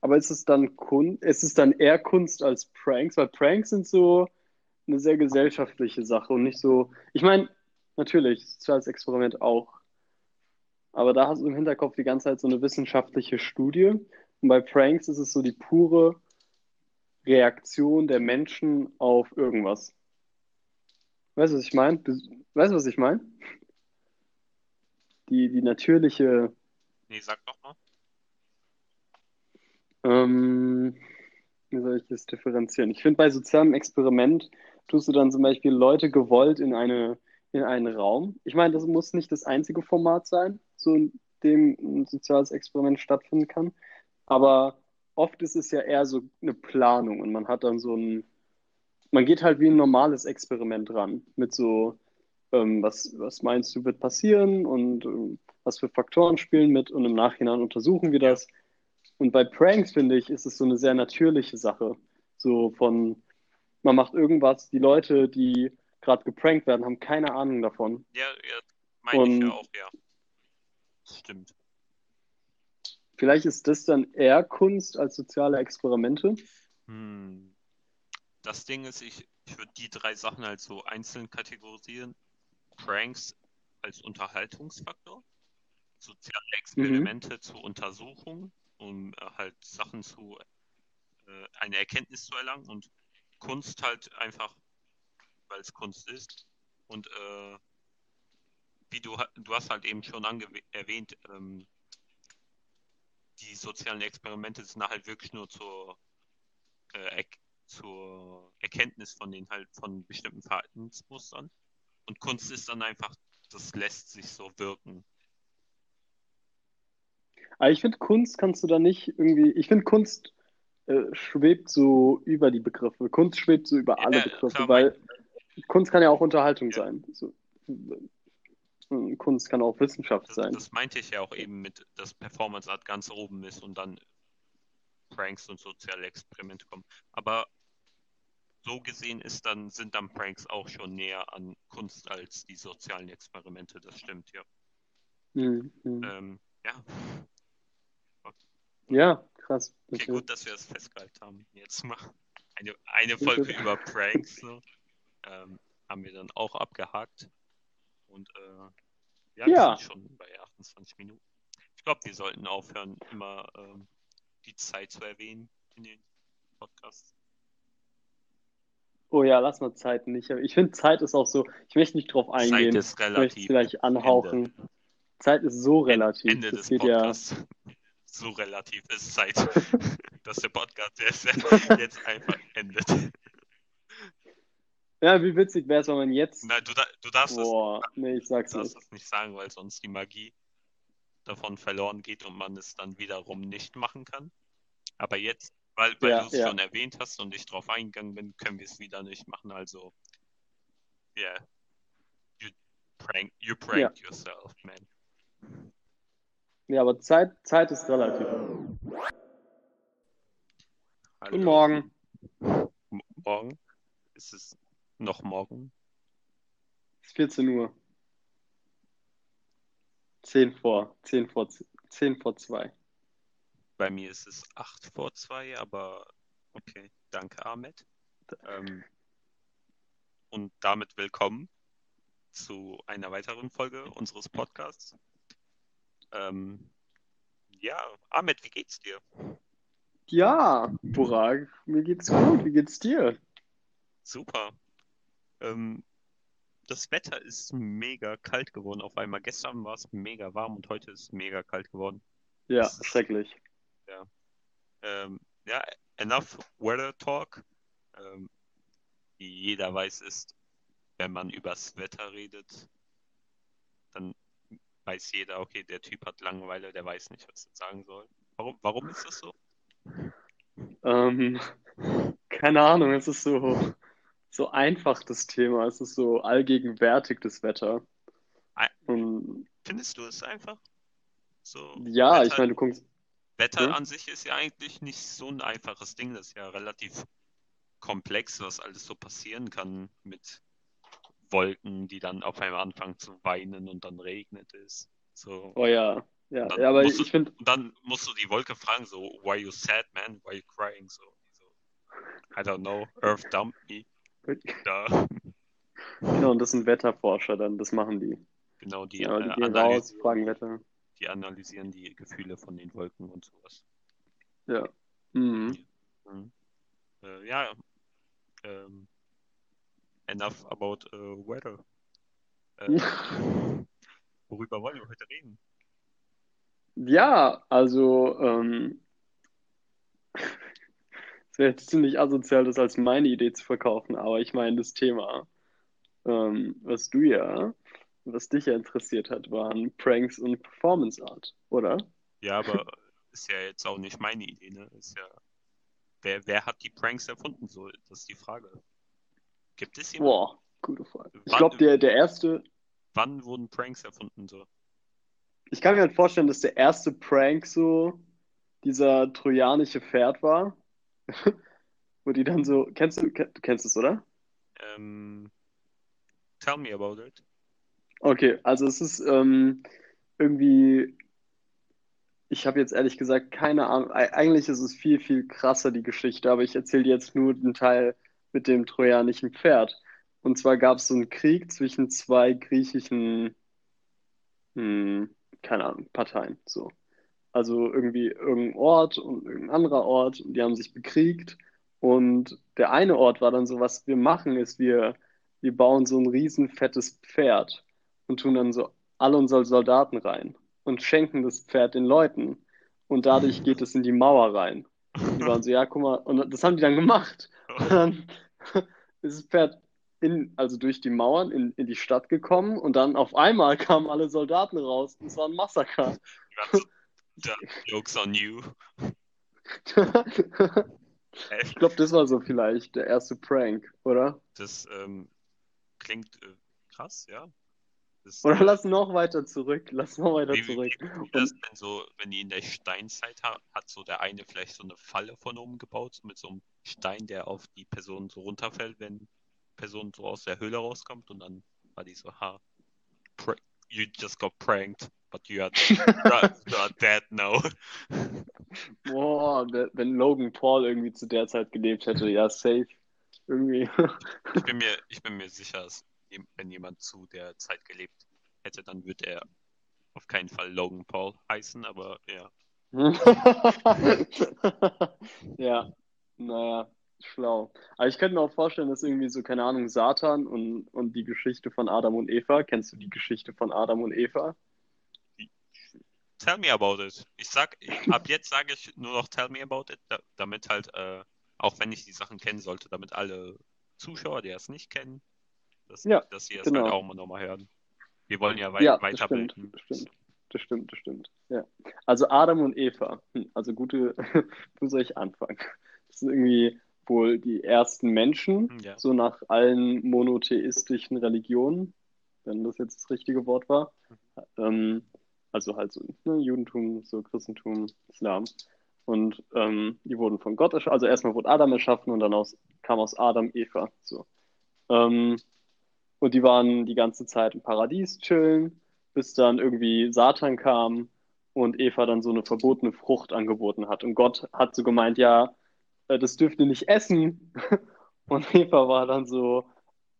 aber ist es dann Kunst, ist es dann eher Kunst als Pranks? Weil Pranks sind so eine sehr gesellschaftliche Sache und nicht so, ich meine, natürlich, soziales Experiment auch. Aber da hast du im Hinterkopf die ganze Zeit so eine wissenschaftliche Studie. Und bei Pranks ist es so die pure Reaktion der Menschen auf irgendwas. Weißt du, was ich meine? Weißt du, was ich meine? Die, die natürliche, Nee, sag doch mal. ähm, wie soll ich das differenzieren? Ich finde, bei sozialem Experiment tust du dann zum Beispiel Leute gewollt in eine, in einen Raum. Ich meine, das muss nicht das einzige Format sein, so in dem ein soziales Experiment stattfinden kann. Aber oft ist es ja eher so eine Planung und man hat dann so ein, man geht halt wie ein normales Experiment ran mit so, ähm, was, was meinst du, wird passieren und ähm, was für Faktoren spielen mit und im Nachhinein untersuchen wir das. Und bei Pranks, finde ich, ist es so eine sehr natürliche Sache. So von, man macht irgendwas, die Leute, die gerade geprankt werden, haben keine Ahnung davon. Ja, ja meine ich ja Und- auch, ja. Das stimmt. Vielleicht ist das dann eher Kunst als soziale Experimente. Hm. Das Ding ist, ich, ich würde die drei Sachen halt so einzeln kategorisieren. Pranks als Unterhaltungsfaktor, soziale Experimente zur Untersuchung, um äh, halt Sachen zu, äh, eine Erkenntnis zu erlangen und Kunst halt einfach, weil es Kunst ist. Und äh, wie du, du hast halt eben schon erwähnt, ähm, die sozialen Experimente sind halt wirklich nur zur, äh, zur Erkenntnis von den halt von bestimmten Verhaltensmustern. Und Kunst ist dann einfach, das lässt sich so wirken. Aber ich finde, Kunst kannst du da nicht irgendwie, ich finde, Kunst äh, schwebt so über die Begriffe. Kunst schwebt so über alle Ja, Begriffe, klar, weil Kunst kann ja auch Unterhaltung Ja. sein. So, äh, Kunst kann auch Wissenschaft Das, sein. das meinte ich ja auch eben mit, dass Performance Art ganz oben ist und dann Pranks und soziale Experimente kommen. Aber so gesehen ist dann, sind dann Pranks auch schon näher an Kunst als die sozialen Experimente, das stimmt, ja. Mhm. Ähm, ja, Ja, krass. okay, Okay. gut, dass wir das festgehalten haben. Jetzt mal eine, eine Folge über <laughs> Pranks. So. Ähm, haben wir dann auch abgehakt. Und äh, ja, wir Ja. sind schon bei 28 Minuten. Ich glaube, wir sollten aufhören, immer ähm, die Zeit zu erwähnen in den Podcasts. Oh ja, lass mal Zeit nicht. Ich finde, Zeit ist auch so, ich möchte nicht drauf Zeit eingehen. ist Ich möchte es relativ. vielleicht anhauchen. Zeit ist so relativ. Ende Das des geht ja. Podcasts. So relativ ist Zeit, <laughs> dass der Podcast jetzt, jetzt einfach endet. Ja, wie witzig wäre es, wenn man jetzt. Na, du, du darfst es Boah, nee, ich sag's darfst nicht. das nicht sagen, weil sonst die Magie davon verloren geht und man es dann wiederum nicht machen kann. Aber jetzt, weil, weil Ja, du es ja. schon erwähnt hast und ich drauf eingegangen bin, können wir es wieder nicht machen. Also, yeah. You, prank, you pranked yourself, man. Ja, aber Zeit, Zeit ist relativ. Hallo. Guten Morgen. Morgen? Ist es noch morgen? Es ist 14 Uhr. 10 vor, 10 vor, 10 vor 2. Bei mir ist es 8 vor 2, aber okay, danke Ahmed. Ähm, und damit willkommen zu einer weiteren Folge unseres Podcasts. Ähm, ja, Ahmed, wie geht's dir? Ja, Burak, mir geht's gut. Wie geht's dir? Super. Ähm, das Wetter ist mega kalt geworden auf einmal. Gestern war es mega warm und heute ist es mega kalt geworden. Ja, ist- schrecklich. Ähm, ja, enough weather talk. Ähm, wie jeder weiß, ist, wenn man übers Wetter redet, dann weiß jeder, okay, der Typ hat Langeweile, der weiß nicht, was er sagen soll. Warum, warum ist das so? Ähm, keine Ahnung, es ist so, so einfach, das Thema. Es ist so allgegenwärtig, das Wetter. Und Findest du es einfach? So, ja, ich Wetter, meine, du guckst. Wetter Hm? an sich ist ja eigentlich nicht so ein einfaches Ding. Das ist ja relativ komplex, was alles so passieren kann mit Wolken, die dann auf einmal anfangen zu weinen und dann regnet es. So. Oh ja, ja, Und dann ja, aber musst du- ich finde, dann musst du die Wolke fragen, so, why you sad, man? Why you crying? So, so I don't know, Earth dumped me. Da, <laughs> genau, und das sind Wetterforscher dann, das machen die. genau, die, Ja, die äh, gehen raus, analysieren, fragen Wetter. die analysieren die Gefühle von den Wolken und sowas. Ja. Mhm. Mhm. Äh, ja, ähm, enough about äh, weather. Äh, <laughs> worüber wollen wir heute reden? Ja, also, ähm, wäre jetzt ziemlich asozial, das als meine Idee zu verkaufen, aber ich meine, das Thema, ähm, was du ja, was dich ja interessiert hat, waren Pranks und Performance Art, oder? Ja, aber <laughs> ist ja jetzt auch nicht meine Idee, ne? Ist ja, wer, wer hat die Pranks erfunden? So, das ist die Frage. Gibt es jemanden? Boah, gute Frage. Ich Wann- glaube, der, der erste, Wann wurden Pranks erfunden? So? ich kann mir halt vorstellen, dass der erste Prank so dieser trojanische Pferd war, <laughs> wo die dann so, kennst du, du kennst es, oder? Ähm, tell me about it. Okay, also es ist ähm, irgendwie, ich habe jetzt ehrlich gesagt keine Ahnung, Eig- eigentlich ist es viel, viel krasser, die Geschichte, aber ich erzähle dir jetzt nur den Teil mit dem trojanischen Pferd. Und zwar gab es so einen Krieg zwischen zwei griechischen, hm, keine Ahnung, Parteien, so. Also irgendwie irgendein Ort und irgendein anderer Ort und die haben sich bekriegt und der eine Ort war dann so, was wir machen ist, wir, wir bauen so ein riesen fettes Pferd und tun dann so alle unsere Soldaten rein und schenken das Pferd den Leuten. Und dadurch geht es in die Mauer rein. Die waren so, ja, guck mal, und das haben die dann gemacht. Und dann <laughs> ist das Pferd in, also durch die Mauern in, in die Stadt gekommen und dann auf einmal kamen alle Soldaten raus. und Es war ein Massaker. Ganz da, Jokes on you. Ich glaube, das war so vielleicht der erste Prank, oder? Das ähm, klingt äh, krass, ja. Das, Oder äh, lass noch weiter zurück. Lass noch weiter wie, zurück. wie das denn so, wenn die in der Steinzeit ha hat, so der eine vielleicht so eine Falle von oben gebaut, so mit so einem Stein, der auf die Person so runterfällt, wenn die Person so aus der Höhle rauskommt und dann war die so, ha, you just got pranked, but you are, you are, dead now. <laughs> Boah, wenn Logan Paul irgendwie zu der Zeit gelebt hätte, ja, safe. Irgendwie. <laughs> Ich bin mir, ich bin mir sicher, wenn jemand zu der Zeit gelebt hätte, dann würde er auf keinen Fall Logan Paul heißen, aber ja. <laughs> Ja, naja, schlau. Aber ich könnte mir auch vorstellen, dass irgendwie so, keine Ahnung, Satan und, und die Geschichte von Adam und Eva. Kennst du die Geschichte von Adam und Eva? Tell me about it. Ich sag, ab jetzt sage ich nur noch tell me about it, da, damit halt, äh, auch wenn ich die Sachen kennen sollte, damit alle Zuschauer, die es nicht kennen, dass, Ja, dass sie es genau. halt auch mal nochmal hören. Wir wollen ja, wei Ja, das stimmt, weiterbilden. das stimmt. Das stimmt, das stimmt. Ja. Also Adam und Eva. Hm, Also gute, <laughs> wo soll ich anfangen? Das sind irgendwie wohl die ersten Menschen, Hm, Ja. so nach allen monotheistischen Religionen, wenn das jetzt das richtige Wort war. Ähm, also halt so ne, Judentum, so Christentum, Islam. Und ähm, die wurden von Gott erschaffen. Also erstmal wurde Adam erschaffen und dann aus, kam aus Adam Eva. So. Ähm, und die waren die ganze Zeit im Paradies chillen, bis dann irgendwie Satan kam und Eva dann so eine verbotene Frucht angeboten hat. Und Gott hat so gemeint, ja, äh, das dürft ihr nicht essen. <laughs> Und Eva war dann so,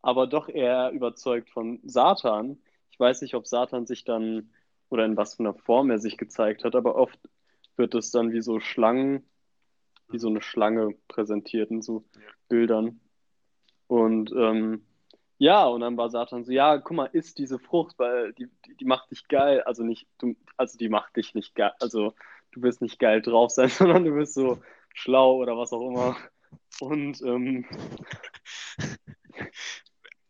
aber doch eher überzeugt von Satan. Ich weiß nicht, ob Satan sich dann oder in was für einer Form er sich gezeigt hat, aber oft wird es dann wie so Schlangen, wie so eine Schlange präsentiert in so Bildern. Und ähm, ja, und dann war Satan so, ja, guck mal, isst diese Frucht, weil die, die, die macht dich geil. Also nicht, du, also die macht dich nicht geil, also du wirst nicht geil drauf sein, <laughs> sondern du bist so schlau oder was auch immer. Und ähm, <laughs>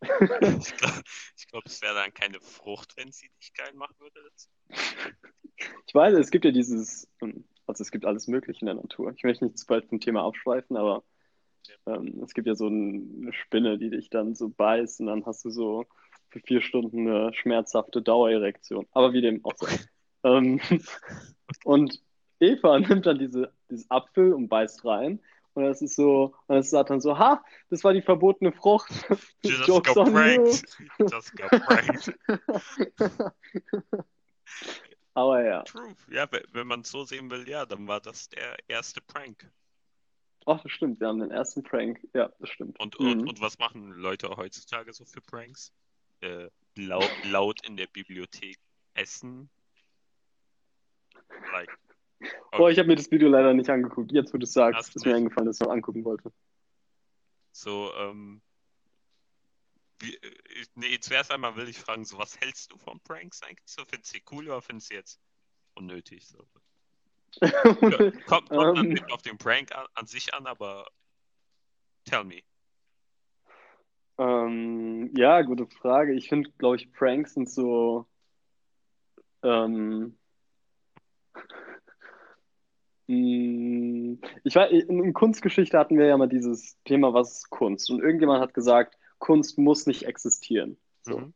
<laughs> ich glaube, glaub, es wäre dann keine Frucht, wenn sie dich geil machen würde. Ich weiß, es gibt ja dieses, ähm, also es gibt alles Mögliche in der Natur. Ich möchte nicht zu bald vom Thema abschweifen, aber ähm, es gibt ja so eine Spinne, die dich dann so beißt und dann hast du so für vier Stunden eine schmerzhafte Dauererektion. Aber wie dem auch sei. ähm, <laughs> und Eva <laughs> nimmt dann diese, dieses Apfel und beißt rein. Und das ist so, und das sagt dann so, ha, das war die verbotene Frucht. <laughs> Just Jokes got pranked. Just got pranked. <laughs> Aber ja. True. Ja, wenn man es so sehen will, ja, dann war das der erste Prank. Ach, das stimmt, wir haben den ersten Prank. Ja, das stimmt. Und, mhm. und, und was machen Leute heutzutage so für Pranks? Äh, laut, laut in der Bibliothek essen. Like. Okay. Boah, ich habe mir das Video leider nicht angeguckt. Jetzt, wo du sagst, ist mir eingefallen, dass ich noch angucken wollte. So, ähm. Wie, äh, nee, zuerst einmal will ich fragen, so was hältst du von Pranks eigentlich? So, findest du sie cool oder findest du jetzt unnötig? So? <laughs> ja, kommt, kommt um, ähm. auf den Prank an, an, sich an, aber tell me. Ähm, ja, gute Frage. Ich finde, glaube ich, Pranks sind so. Ähm, ich weiß, in Kunstgeschichte hatten wir ja mal dieses Thema, was ist Kunst? Und irgendjemand hat gesagt, Kunst muss nicht existieren. So. Mhm.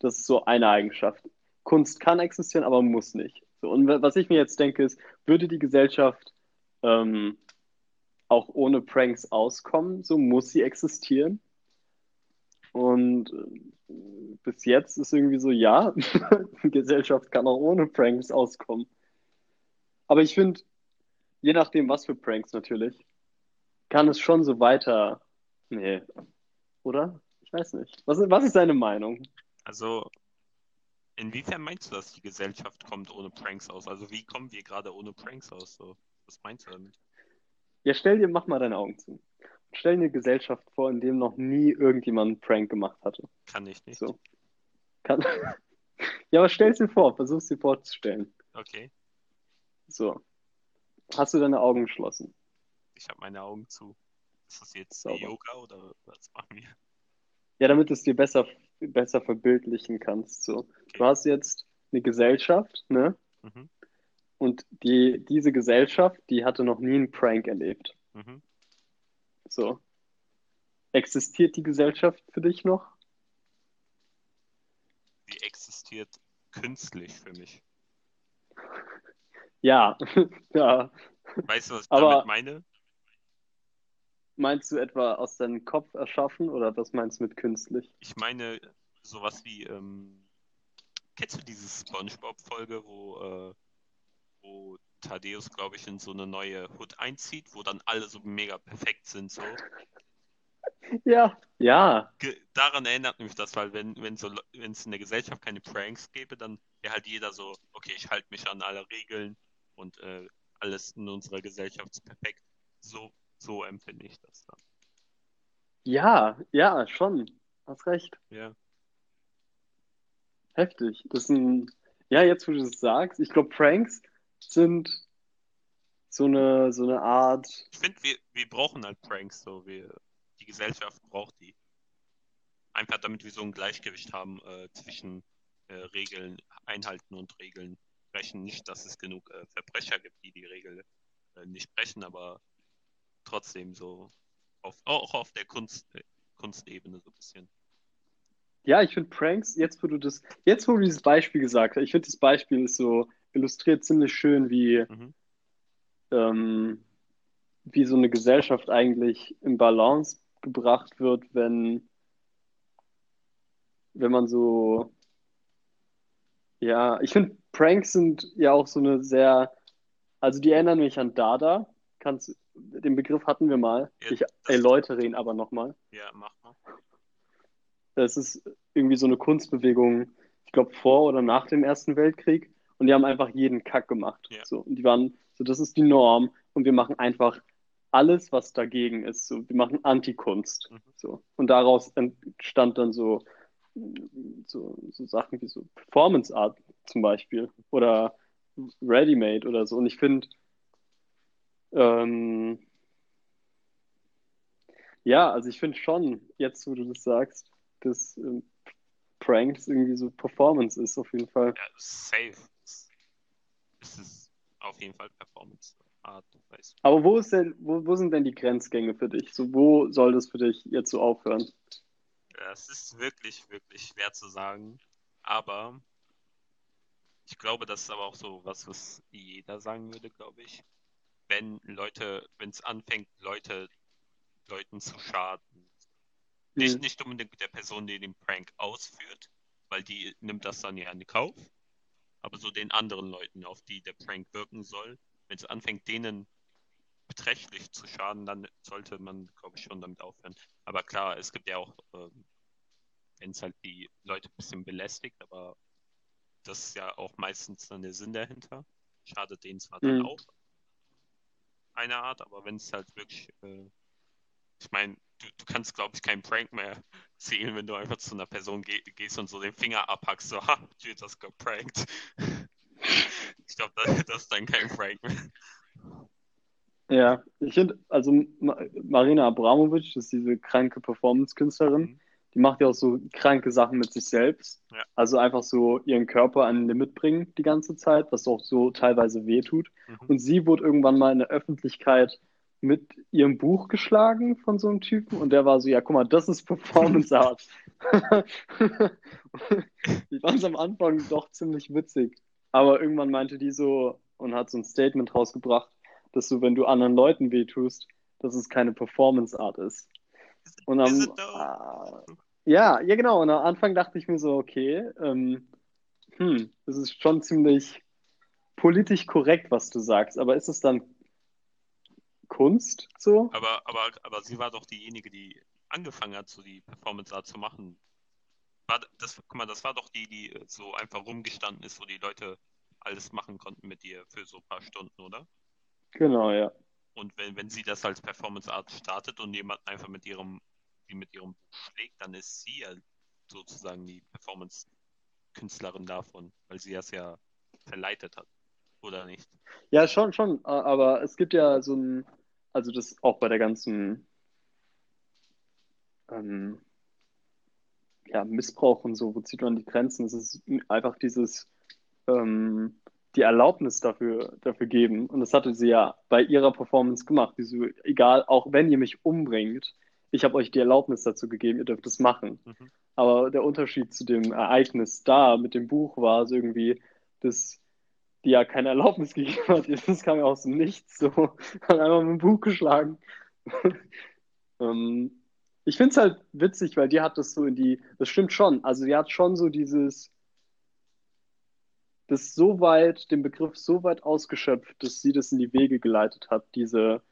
Das ist so eine Eigenschaft. Kunst kann existieren, aber muss nicht. So, und was ich mir jetzt denke, ist, würde die Gesellschaft ähm, auch ohne Pranks auskommen? So muss sie existieren? Und äh, bis jetzt ist irgendwie so, ja, <laughs> die Gesellschaft kann auch ohne Pranks auskommen. Aber ich finde, je nachdem, was für Pranks natürlich, kann es schon so weiter. Nee. Oder? Ich weiß nicht. Was, was ist deine Meinung? Also, Inwiefern meinst du, dass die Gesellschaft kommt ohne Pranks aus? Also wie kommen wir gerade ohne Pranks aus? So? Was meinst du damit? Ja, stell dir, mach mal deine Augen zu. Stell dir eine Gesellschaft vor, in dem noch nie irgendjemand einen Prank gemacht hatte. Kann ich nicht. So. Kann... <laughs> ja, aber stell dir vor, versuch dir vorzustellen. Okay. So. Hast du deine Augen geschlossen? Ich habe meine Augen zu. Ist das jetzt Sauber. Yoga oder was machen wir? Ja, damit es dir besser besser verbildlichen kannst. So. Du hast jetzt eine Gesellschaft, ne? Mhm. Und die, diese Gesellschaft, die hatte noch nie einen Prank erlebt. Mhm. So. Existiert die Gesellschaft für dich noch? Die existiert künstlich für mich. Ja, <laughs> ja. Weißt du, was ich Aber damit meine? Meinst du etwa aus deinem Kopf erschaffen oder was meinst du mit künstlich? Ich meine sowas wie, ähm, kennst du diese Spongebob-Folge, wo, äh, wo Thaddeus, glaube ich, in so eine neue Hood einzieht, wo dann alle so mega perfekt sind, so? <laughs> Ja, ja. Ge daran erinnert mich das, weil wenn wenn so wenn es in der Gesellschaft keine Pranks gäbe, dann wäre halt jeder so, okay, ich halte mich an alle Regeln und äh, alles in unserer Gesellschaft ist perfekt. So so empfinde ich das dann. Ja, ja, schon. Hast recht. Ja. Heftig. Das ein. Ja, jetzt wo du es sagst, ich glaube, Pranks sind so eine, so eine Art. Ich finde, wir, wir brauchen halt Pranks so. Wir, die Gesellschaft braucht die. Einfach damit wir so ein Gleichgewicht haben äh, zwischen äh, Regeln einhalten und Regeln brechen. Nicht, dass es genug äh, Verbrecher gibt, die die Regel äh, nicht brechen, aber trotzdem so auf, auch auf der Kunst, äh, Kunstebene so ein bisschen. Ja, ich finde Pranks, jetzt wo du das, jetzt wo du dieses Beispiel gesagt hast, ich finde das Beispiel ist so illustriert ziemlich schön, wie, mhm. ähm, wie so eine Gesellschaft eigentlich in Balance gebracht wird, wenn, wenn man so, ja, ich finde Pranks sind ja auch so eine sehr, also die erinnern mich an Dada. Kannst, den Begriff hatten wir mal. Ja, Ich erläutere ihn aber nochmal. Ja, mach mal. Das ist irgendwie so eine Kunstbewegung, ich glaube, vor oder nach dem Ersten Weltkrieg. Und die haben einfach jeden Kack gemacht. Ja. So, und die waren, so, das ist die Norm. Und wir machen einfach alles, was dagegen ist. So, wir machen Antikunst. Mhm. So. Und daraus entstand dann so, so, so Sachen wie so Performance Art zum Beispiel. Oder Ready-Made oder so. Und ich finde, ähm, ja, also ich finde schon, jetzt wo du das sagst, dass ähm, Pranks irgendwie so Performance ist, auf jeden Fall. Ja, safe. Es ist auf jeden Fall Performance Art, du. Aber wo ist denn, wo, wo sind denn die Grenzgänge für dich? So, wo soll das für dich jetzt so aufhören? Es ist wirklich, wirklich schwer zu sagen. Aber ich glaube, das ist aber auch so was, was jeder sagen würde, glaube ich. Wenn Leute, wenn es anfängt, Leute, Leuten zu schaden. Nicht, Mhm. nicht unbedingt der Person, die den Prank ausführt, weil die nimmt das dann ja in Kauf. Aber so den anderen Leuten, auf die der Prank wirken soll, wenn es anfängt, denen beträchtlich zu schaden, dann sollte man, glaube ich, schon damit aufhören. Aber klar, es gibt ja auch, ähm, wenn es halt die Leute ein bisschen belästigt, aber das ist ja auch meistens dann der Sinn dahinter. Schadet denen zwar dann Mhm. auch eine Art, aber wenn es halt wirklich, äh, ich meine, du, du kannst, glaube ich, keinen Prank mehr <laughs> zählen, wenn du einfach zu einer Person geh gehst und so den Finger abhackst, so, ha, du hast das geprankt. <laughs> Ich glaube, das, das ist dann kein Prank mehr. Ja, ich finde, also Ma Marina Abramovic, das ist diese kranke Performance-Künstlerin, Mhm. die macht ja auch so kranke Sachen mit sich selbst. Ja. Also einfach so ihren Körper an ein Limit bringen die ganze Zeit, was auch so teilweise wehtut. Mhm. Und sie wurde irgendwann mal in der Öffentlichkeit mit ihrem Buch geschlagen von so einem Typen und der war so, ja, guck mal, das ist Performance <laughs> Art. <laughs> ich fand es am Anfang doch ziemlich witzig. Aber irgendwann meinte die so und hat so ein Statement rausgebracht, dass du, wenn du anderen Leuten wehtust, dass es keine Performance Art ist. Und am, ah, ja, ja genau. Und am Anfang dachte ich mir so, okay, ähm, hm, das ist schon ziemlich politisch korrekt, was du sagst. Aber ist es dann Kunst so? Aber, aber, aber sie war doch diejenige, die angefangen hat, so die Performance Art zu machen. War das, guck mal, das war doch die, die so einfach rumgestanden ist, wo die Leute alles machen konnten mit ihr für so ein paar Stunden, oder? Genau, ja. Und wenn, wenn sie das als Performance Art startet und jemand einfach mit ihrem, die mit ihrem Buch schlägt, dann ist sie ja sozusagen die Performance-Künstlerin davon, weil sie das ja verleitet hat. Oder nicht? Ja, schon, schon. Aber es gibt ja so ein, also das auch bei der ganzen ähm, ja, Missbrauch und so, wo zieht man die Grenzen? Es ist einfach dieses ähm, die Erlaubnis dafür, dafür geben. Und das hatte sie ja bei ihrer Performance gemacht. Die so, egal, auch wenn ihr mich umbringt, ich habe euch die Erlaubnis dazu gegeben, ihr dürft es machen. Mhm. Aber der Unterschied zu dem Ereignis da mit dem Buch war so irgendwie, dass die ja keine Erlaubnis <laughs> gegeben hat. Das kam ja aus dem Nichts so. <laughs> Hat einfach mit dem Buch geschlagen. <laughs> ähm, ich finde es halt witzig, weil die hat das so in die, das stimmt schon. Also die hat schon so dieses, das so weit, den Begriff so weit ausgeschöpft, dass sie das in die Wege geleitet hat. Diese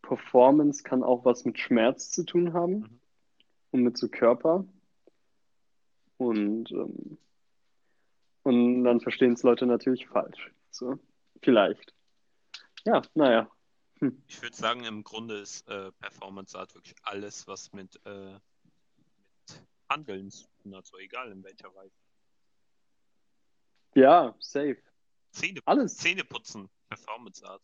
Performance kann auch was mit Schmerz zu tun haben Mhm. und mit so Körper. Und, ähm, und dann verstehen es Leute natürlich falsch. So, vielleicht. Ja, naja. Ich würde sagen, im Grunde ist äh, Performance Art wirklich alles, was mit, äh, mit Handeln zu tun hat, so egal in welcher Weise. Ja, safe. Zähne, Alles. Zähne putzen, Performance Art.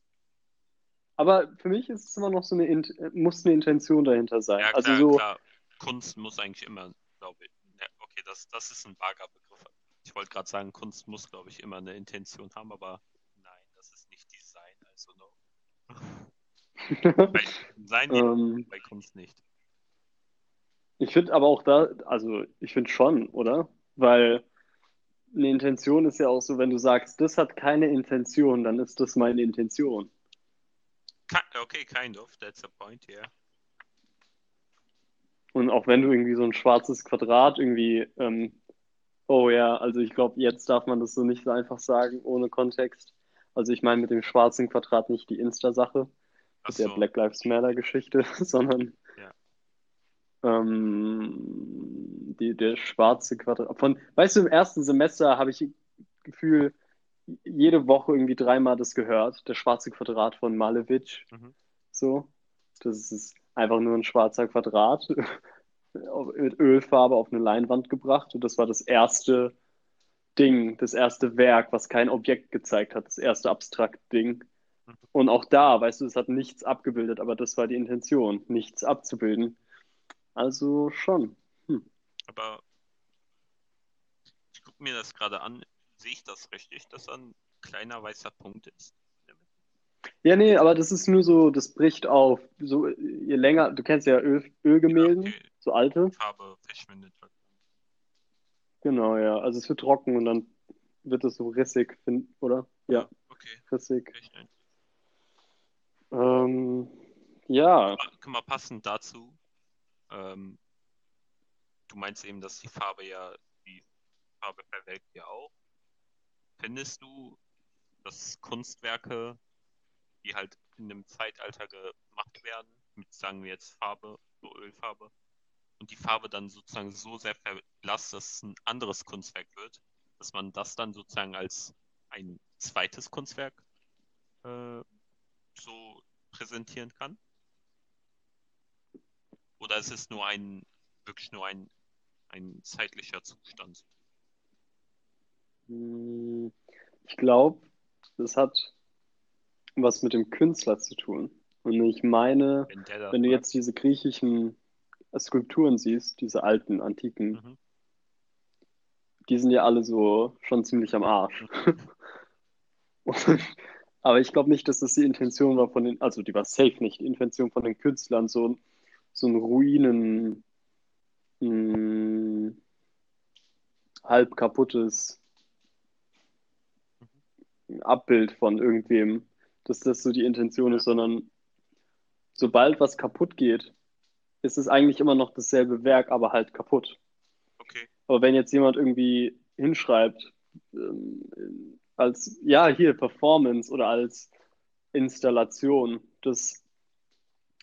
Aber für mich ist es immer noch so eine, Int muss eine Intention dahinter sein. Ja, Also klar, so, klar. Kunst muss eigentlich immer, glaube ich. Ja, okay, das, das ist ein vager Begriff. Ich wollte gerade sagen, Kunst muss, glaube ich, immer eine Intention haben, aber nein, das ist nicht Design, also no. Bei Design ja, ähm, bei Kunst nicht. ich finde aber auch da, also ich finde schon, oder? Weil eine Intention ist ja auch so, wenn du sagst, das hat keine Intention, dann ist das meine Intention. Okay, kind of, that's the point, yeah. Und auch wenn du irgendwie so ein schwarzes Quadrat irgendwie ähm, Oh ja, also ich glaube, jetzt darf man das so nicht so einfach sagen, ohne Kontext. Also ich meine mit dem schwarzen Quadrat nicht die Insta-Sache, Ach mit der so, Black Lives Matter-Geschichte, <laughs> sondern. Ähm, die, der schwarze Quadrat. Von, weißt du, im ersten Semester habe ich das Gefühl, jede Woche irgendwie dreimal das gehört, der schwarze Quadrat von Malevich. Mhm. So. Das ist einfach nur ein schwarzer Quadrat <laughs> mit Ölfarbe auf eine Leinwand gebracht. Und das war das erste Ding, das erste Werk, was kein Objekt gezeigt hat, das erste Abstrakt-Ding. Mhm. Und auch da, weißt du, es hat nichts abgebildet, aber das war die Intention, nichts abzubilden. Also schon. Hm. Aber ich gucke mir das gerade an. Sehe ich das richtig, dass da ein kleiner weißer Punkt ist? Ja, nee, aber das ist nur so, das bricht auf. So, je länger, du kennst ja Öl, Ja, Ölgemälden, okay. so alte. Farbe verschwindet. halt. Genau, ja. Also es wird trocken und dann wird es so rissig, oder? Ja, Okay, rissig. Ähm, ja, Kann mal passend dazu. Ähm, du meinst eben, dass die Farbe ja, die Farbe verwelkt ja auch. Findest du, dass Kunstwerke, die halt in einem Zeitalter gemacht werden, mit sagen wir jetzt Farbe, so Ölfarbe, und die Farbe dann sozusagen so sehr verblasst, dass es ein anderes Kunstwerk wird, dass man das dann sozusagen als ein zweites Kunstwerk äh, so präsentieren kann? Oder ist es nur ein, wirklich nur ein, ein zeitlicher Zustand? hm, ich glaube, das hat was mit dem Künstler zu tun. Und ich meine, Wenn du jetzt diese griechischen Skulpturen siehst, diese alten, antiken, Mhm. die sind ja alle so schon ziemlich am Arsch. <laughs> Aber ich glaube nicht, dass das die Intention war von den, also die war safe nicht die Intention von den Künstlern, so, so ein Ruinen, mh, halb kaputtes Abbild von irgendwem, dass das so die Intention ist, sondern sobald was kaputt geht, ist es eigentlich immer noch dasselbe Werk, aber halt kaputt. Okay. Aber wenn jetzt jemand irgendwie hinschreibt, ähm, als, ja, hier Performance oder als Installation, dass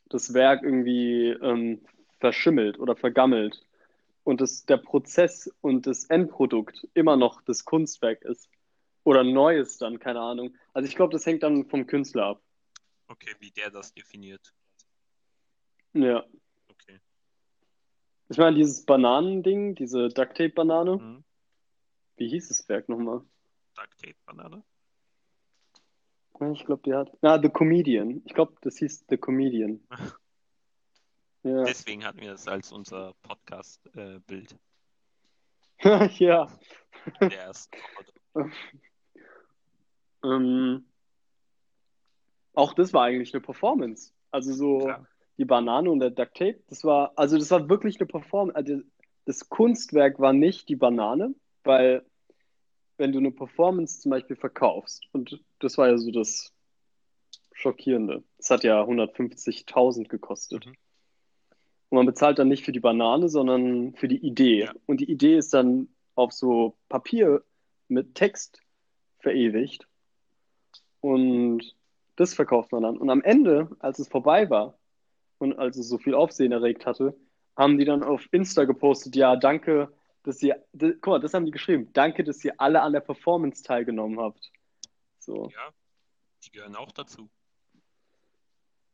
das Werk irgendwie ähm, verschimmelt oder vergammelt und das, der Prozess und das Endprodukt immer noch das Kunstwerk ist oder Neues dann, keine Ahnung. Also ich glaube, das hängt dann vom Künstler ab. Okay, wie der das definiert. Ja. Okay. Ich meine, dieses Bananending, diese Ducktape-Banane, Mhm. wie hieß das Werk nochmal? Duct Tape Banane? Ich glaube, die hat. Na, The Comedian. Ich glaube, das hieß The Comedian. <laughs> Ja. Deswegen hatten wir das als unser Podcast-Bild <laughs> Ja. der Woche. <laughs> Ähm, auch das war eigentlich eine Performance. Also so Klar. die Banane und der Duct Tape, das war, also das war wirklich eine Performance. Also das Kunstwerk war nicht die Banane, weil wenn du eine Performance zum Beispiel verkaufst, und das war ja so das Schockierende, es hat ja 150.000 gekostet. Mhm. Und man bezahlt dann nicht für die Banane, sondern für die Idee. Ja. Und die Idee ist dann auf so Papier mit Text verewigt. Und das verkauft man dann. Und am Ende, als es vorbei war und als es so viel Aufsehen erregt hatte, haben die dann auf Insta gepostet, ja, danke, dass ihr, guck mal, das haben die geschrieben, danke, dass ihr alle an der Performance teilgenommen habt. So. Ja, die gehören auch dazu.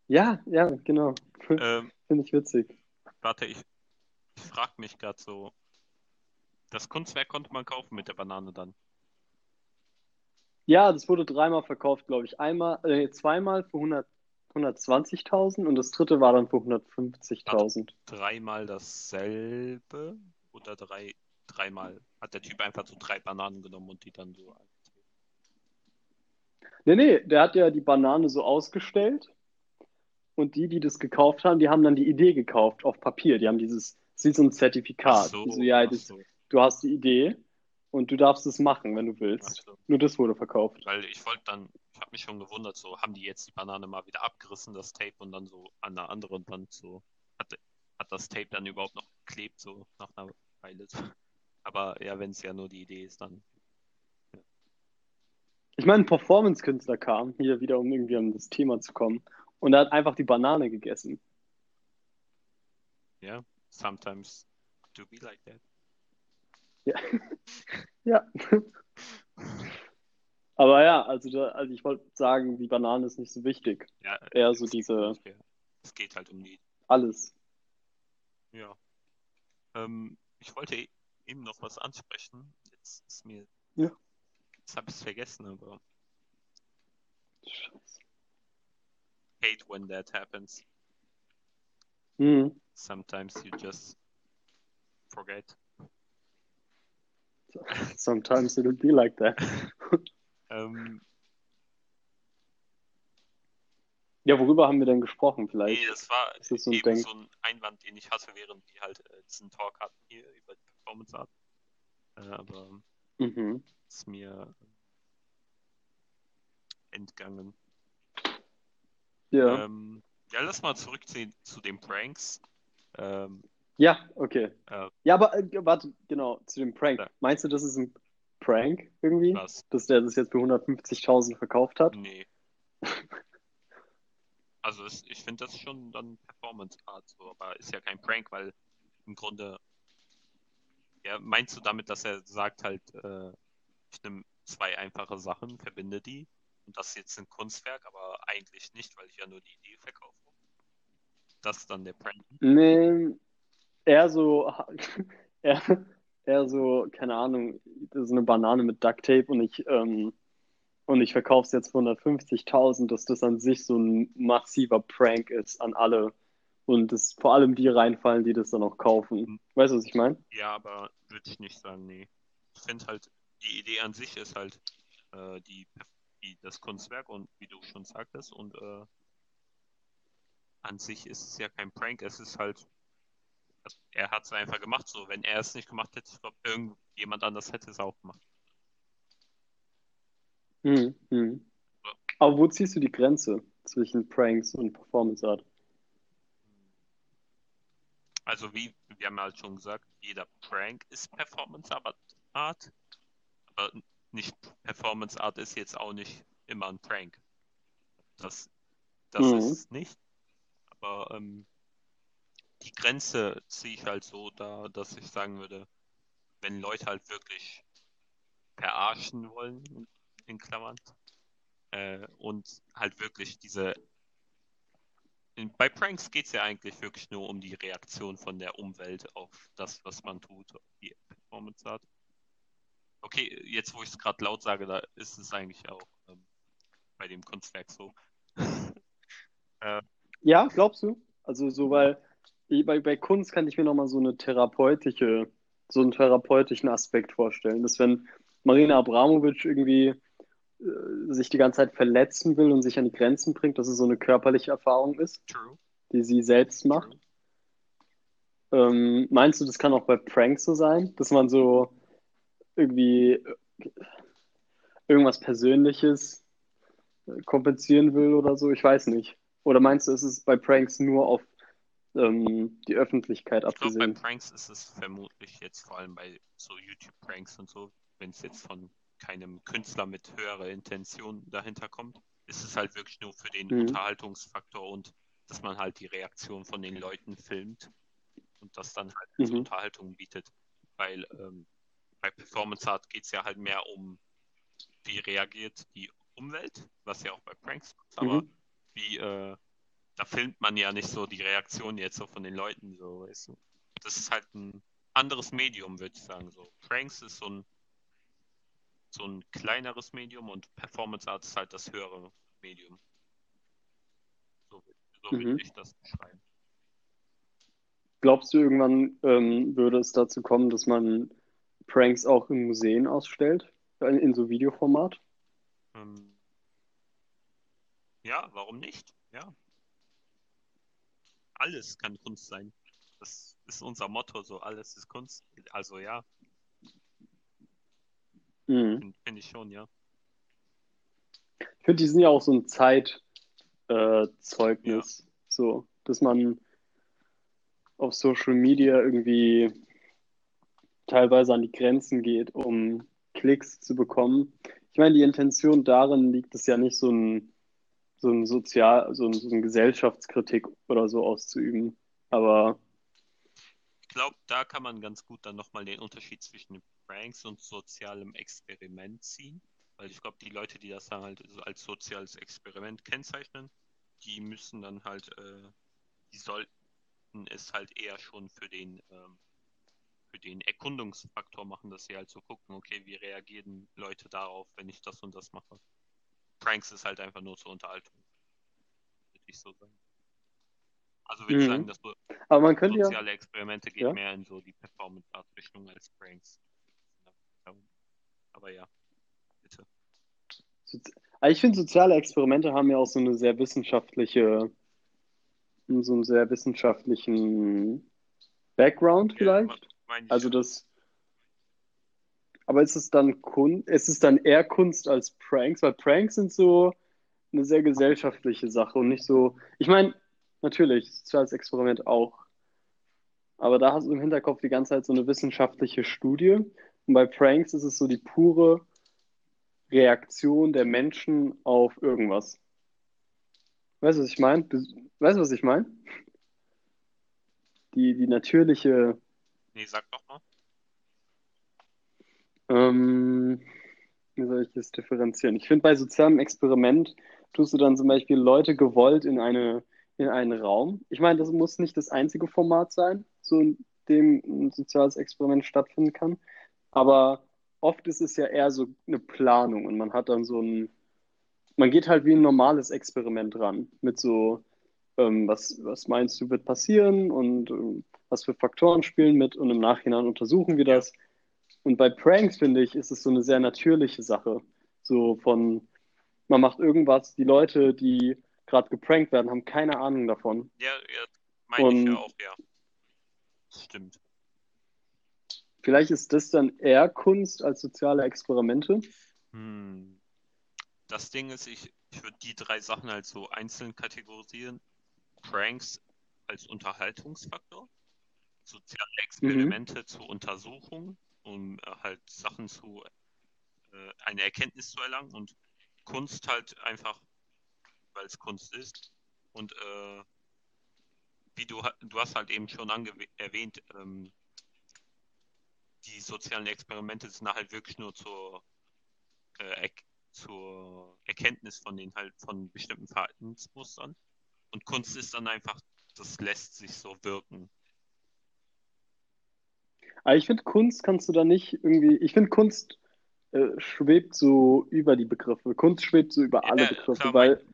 Ja, ja, genau. <laughs> Ähm, Finde ich witzig. warte, ich, ich frage mich gerade so. Das Kunstwerk konnte man kaufen mit der Banane dann. Ja, das wurde dreimal verkauft, glaube ich. Einmal, äh, zweimal für 100, 120.000 und das dritte war dann für 150.000. Dreimal dasselbe oder drei, dreimal hat der Typ einfach so drei Bananen genommen und die dann so. Nee, nee, der hat ja die Banane so ausgestellt und die, die das gekauft haben, die haben dann die Idee gekauft auf Papier. Die haben dieses, das ist so ein Zertifikat. So, so, ja, das, so, du hast die Idee und du darfst es machen, wenn du willst. Nur das wurde verkauft. Weil ich wollte dann, ich habe mich schon gewundert, so haben die jetzt die Banane mal wieder abgerissen, das Tape, und dann so an einer anderen Wand so, hat, hat das Tape dann überhaupt noch geklebt, so nach einer Weile. <laughs> Aber ja, wenn es ja nur die Idee ist, dann. Ich meine, ein Performance-Künstler kam hier wieder, um irgendwie an das Thema zu kommen. Und er hat einfach die Banane gegessen. Ja, sometimes to be like that. Ja. <laughs> ja. Aber ja, also, da, also ich wollte sagen, die Banane ist nicht so wichtig. Ja, Eher so es- diese, Es geht halt um die. alles. Ja. Ähm, ich wollte eben noch was ansprechen. Jetzt ist mir. Ja. Jetzt habe ich es vergessen, aber Scheiße. hate when that happens. Hm. Sometimes you just forget. <laughs> Sometimes it'll be like that. <laughs> Ähm, Ja, worüber haben wir denn gesprochen vielleicht? nee, das war Ist das so ein so ein Einwand, den ich hatte, während die halt äh, diesen Talk hatten hier über die Performance Art. Äh, aber Mhm. ist mir entgangen. Ja. Ähm, ja, lass mal zurückziehen zu den Pranks. Ähm, Ja, okay. Äh. Ja, aber äh, warte, genau, zu dem Prank. Ja. Meinst du, das ist ein Prank irgendwie? was? Dass der das jetzt für 150.000 verkauft hat? Nee. Also es, ich finde das schon dann Performance Art so, aber ist ja kein Prank, weil im Grunde ja, meinst du damit, dass er sagt halt, äh, ich nehme zwei einfache Sachen, verbinde die und das ist jetzt ein Kunstwerk, aber eigentlich nicht, weil ich ja nur die Idee verkaufe. Das ist dann der Prank. Nee, eher so, <laughs> eher, eher so, keine Ahnung, das ist eine Banane mit Duct Tape und ich, ähm, und ich verkaufe es jetzt für 150.000, dass das an sich so ein massiver Prank ist an alle und es vor allem die reinfallen, die das dann auch kaufen. Weißt du, was ich meine? Ja, aber würde ich nicht sagen, nee. Ich finde halt, die Idee an sich ist halt äh, die, die, das Kunstwerk und wie du schon sagtest und äh, an sich ist es ja kein Prank, es ist halt, er hat es einfach gemacht, so wenn er es nicht gemacht hätte, ich glaube, irgendjemand anders hätte es auch gemacht. Hm, hm. Aber wo ziehst du die Grenze zwischen Pranks und Performance Art? Also wie, wir haben halt schon gesagt, jeder Prank ist Performance Art, aber nicht Performance Art ist jetzt auch nicht immer ein Prank. Das, das Mhm. ist es nicht. Aber ähm, die Grenze ziehe ich halt so da, dass ich sagen würde, wenn Leute halt wirklich verarschen wollen, in, Klammern, äh, und halt wirklich diese bei Pranks geht es ja eigentlich wirklich nur um die Reaktion von der Umwelt auf das, was man tut, auf die Performance hat. Okay, jetzt wo ich es gerade laut sage, da ist es eigentlich auch ähm, bei dem Kunstwerk so. <laughs> Ja, glaubst du? Also so, weil bei, bei Kunst kann ich mir nochmal so eine therapeutische, so einen therapeutischen Aspekt vorstellen, dass wenn Marina Abramovic irgendwie äh, sich die ganze Zeit verletzen will und sich an die Grenzen bringt, dass es so eine körperliche Erfahrung ist, True. die sie selbst macht. Ähm, meinst du, das kann auch bei Pranks so sein, dass man so irgendwie äh, irgendwas Persönliches äh, kompensieren will oder so? Ich weiß nicht. Oder meinst du, es ist bei Pranks nur auf ähm, die Öffentlichkeit Ich glaube, bei abgesehen? Pranks ist es vermutlich jetzt vor allem bei so YouTube-Pranks und so, wenn es jetzt von keinem Künstler mit höherer Intention dahinter kommt, ist es halt wirklich nur für den Mhm. Unterhaltungsfaktor und dass man halt die Reaktion von den Leuten filmt und das dann halt als Mhm. Unterhaltung bietet. Weil ähm, bei Performance Art geht es ja halt mehr um, wie reagiert die Umwelt, was ja auch bei Pranks ist, aber Mhm. wie, äh, da filmt man ja nicht so die Reaktion jetzt so von den Leuten, so, weißt du. Das ist halt ein anderes Medium, würde ich sagen. So. Pranks ist so ein, so ein kleineres Medium und Performance Art ist halt das höhere Medium. So, so Mhm. würde ich das beschreiben. Glaubst du, irgendwann ähm, würde es dazu kommen, dass man Pranks auch in Museen ausstellt? In, in so Videoformat? Ähm, ja, warum nicht? Ja. Alles kann Kunst sein. Das ist unser Motto, so alles ist Kunst. Also ja, Mhm. finde find ich schon, ja. Ich finde, die sind ja auch so ein Zeitzeugnis. So, dass man auf Social Media irgendwie, teilweise an die Grenzen geht, um Klicks zu bekommen. Ich meine, die Intention darin liegt es ja nicht, so ein, so ein Sozial, so, ein, so eine Gesellschaftskritik oder so auszuüben. Aber glaube, da kann man ganz gut dann nochmal den Unterschied zwischen Pranks und sozialem Experiment ziehen. Weil ich glaube, die Leute, die das dann halt als soziales Experiment kennzeichnen, die müssen dann halt, äh, die sollten es halt eher schon für den, ähm, für den Erkundungsfaktor machen, dass sie halt so gucken, okay, wie reagieren Leute darauf, wenn ich das und das mache. Pranks ist halt einfach nur zur Unterhaltung. Würde ich so sagen. Also würde ich Mhm. sagen, dass so Aber man könnte ja, soziale Experimente gehen Ja. mehr in so die Performance-Art-Richtung als Pranks. Aber ja, bitte. Also ich finde, soziale Experimente haben ja auch so eine sehr wissenschaftliche, so einen sehr wissenschaftlichen Background Ja, vielleicht. Also ja. das, aber ist es dann Kunst, ist es dann eher Kunst als Pranks? Weil Pranks sind so eine sehr gesellschaftliche Sache und nicht so, ich meine, natürlich, soziales Experiment auch. Aber da hast du im Hinterkopf die ganze Zeit so eine wissenschaftliche Studie. Und bei Pranks ist es so die pure Reaktion der Menschen auf irgendwas. Weißt du, was ich meine? Weißt du, was ich meine? Die, die natürliche, Nee, sag doch mal. ähm, wie soll ich das differenzieren? Ich finde, bei sozialem Experiment tust du dann zum Beispiel Leute gewollt in eine, in einen Raum. Ich meine, das muss nicht das einzige Format sein, so in dem ein soziales Experiment stattfinden kann. Aber oft ist es ja eher so eine Planung und man hat dann so ein, man geht halt wie ein normales Experiment ran mit so, ähm, was, was meinst du, wird passieren und ähm, was für Faktoren spielen mit und im Nachhinein untersuchen wir das. Und bei Pranks, finde ich, ist es so eine sehr natürliche Sache. So von, man macht irgendwas, die Leute, die gerade geprankt werden, haben keine Ahnung davon. Ja, ja, meine ich ja auch, ja. Das stimmt. Vielleicht ist das dann eher Kunst als soziale Experimente. Hm. Das Ding ist, ich, ich würde die drei Sachen halt so einzeln kategorisieren. Pranks als Unterhaltungsfaktor, soziale Experimente zur Untersuchung, um äh, halt Sachen zu, äh, eine Erkenntnis zu erlangen und Kunst halt einfach, weil es Kunst ist. Und äh, wie du, du hast halt eben schon erwähnt, ähm, die sozialen Experimente sind halt wirklich nur zur, äh, er zur Erkenntnis von den halt von bestimmten Verhaltensmustern. Und Kunst ist dann einfach, das lässt sich so wirken. Aber ich finde, Kunst kannst du da nicht irgendwie, ich finde, Kunst äh, schwebt so über die Begriffe. Kunst schwebt so über alle Ja, Begriffe, klar, weil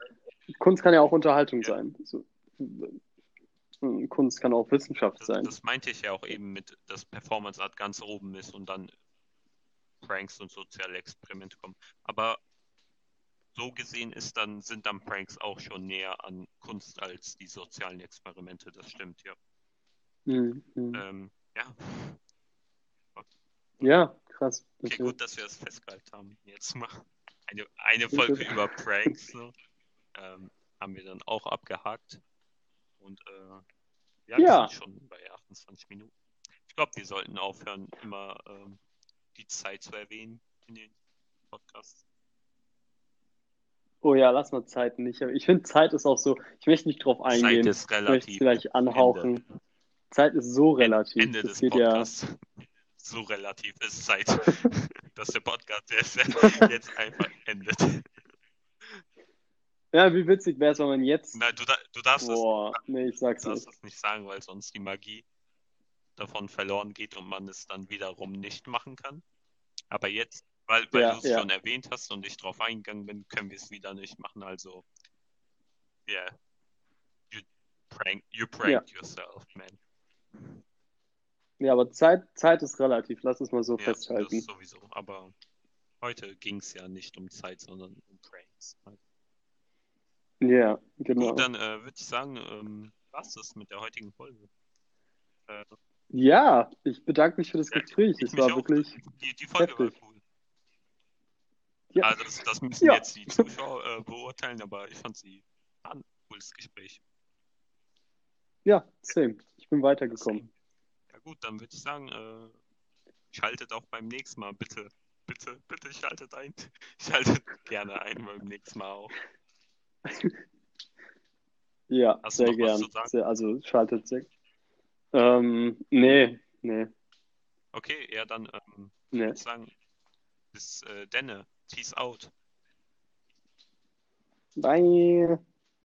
Kunst kann ja auch Unterhaltung Ja. sein. So, äh, Kunst kann auch Wissenschaft Das, sein. das meinte ich ja auch eben mit, dass Performance Art ganz oben ist und dann Pranks und soziale Experimente kommen. Aber so gesehen ist dann, sind dann Pranks auch schon näher an Kunst als die sozialen Experimente, das stimmt, ja. Mhm. Ähm, ja, Ja, krass. okay, gut, dass wir das festgehalten haben. Jetzt mal eine, eine Folge über Pranks, so. Ähm, haben wir dann auch abgehakt. Und äh, ja, wir Ja. sind schon bei 28 Minuten. Ich glaube, wir sollten aufhören, immer ähm, die Zeit zu erwähnen in den Podcasts. Oh ja, lass mal Zeit nicht. Ich finde, Zeit ist auch so, ich möchte nicht drauf Zeit eingehen. ist Ich möchte es relativ. vielleicht anhauchen. Zeit ist so relativ. Ende Das des geht ja. Podcasts. So relativ ist Zeit, <laughs> dass der Podcast jetzt <laughs> einfach endet. Ja, wie witzig wäre es, wenn man jetzt. Nein, du, du darfst Boah, nee, ich sag's Du darfst nicht. das nicht sagen, weil sonst die Magie davon verloren geht und man es dann wiederum nicht machen kann. Aber jetzt, weil, weil Ja, du es ja. schon erwähnt hast und ich drauf eingegangen bin, können wir es wieder nicht machen. Also, yeah. You prank, you pranked yourself, man. Ja, aber Zeit, Zeit ist relativ. Lass es mal so Ja, festhalten. das sowieso. Aber heute ging es ja nicht um Zeit, sondern um Pranks. Ja, genau. Gut, dann äh, würde ich sagen, ähm, was das mit der heutigen Folge? Äh, Ja, ich bedanke mich für das Ja, Gespräch. Es war wirklich. Die, die Folge Heftig. war cool. Ja. Also das, das müssen Ja. jetzt die Zuschauer äh, beurteilen, aber ich fand sie ein cooles Gespräch. Ja, same. Ich bin weitergekommen. Ja gut, dann würde ich sagen, äh, schaltet auch beim nächsten Mal. Bitte, bitte, bitte schaltet ein. <laughs> Schaltet gerne ein beim nächsten Mal auch. Ja, Hast sehr gern. Sehr, also schaltet sehr. Ähm, nee, nee, Okay, ja, dann ähm, nee. würde ich sagen, bis äh, denne. Peace out. Bye.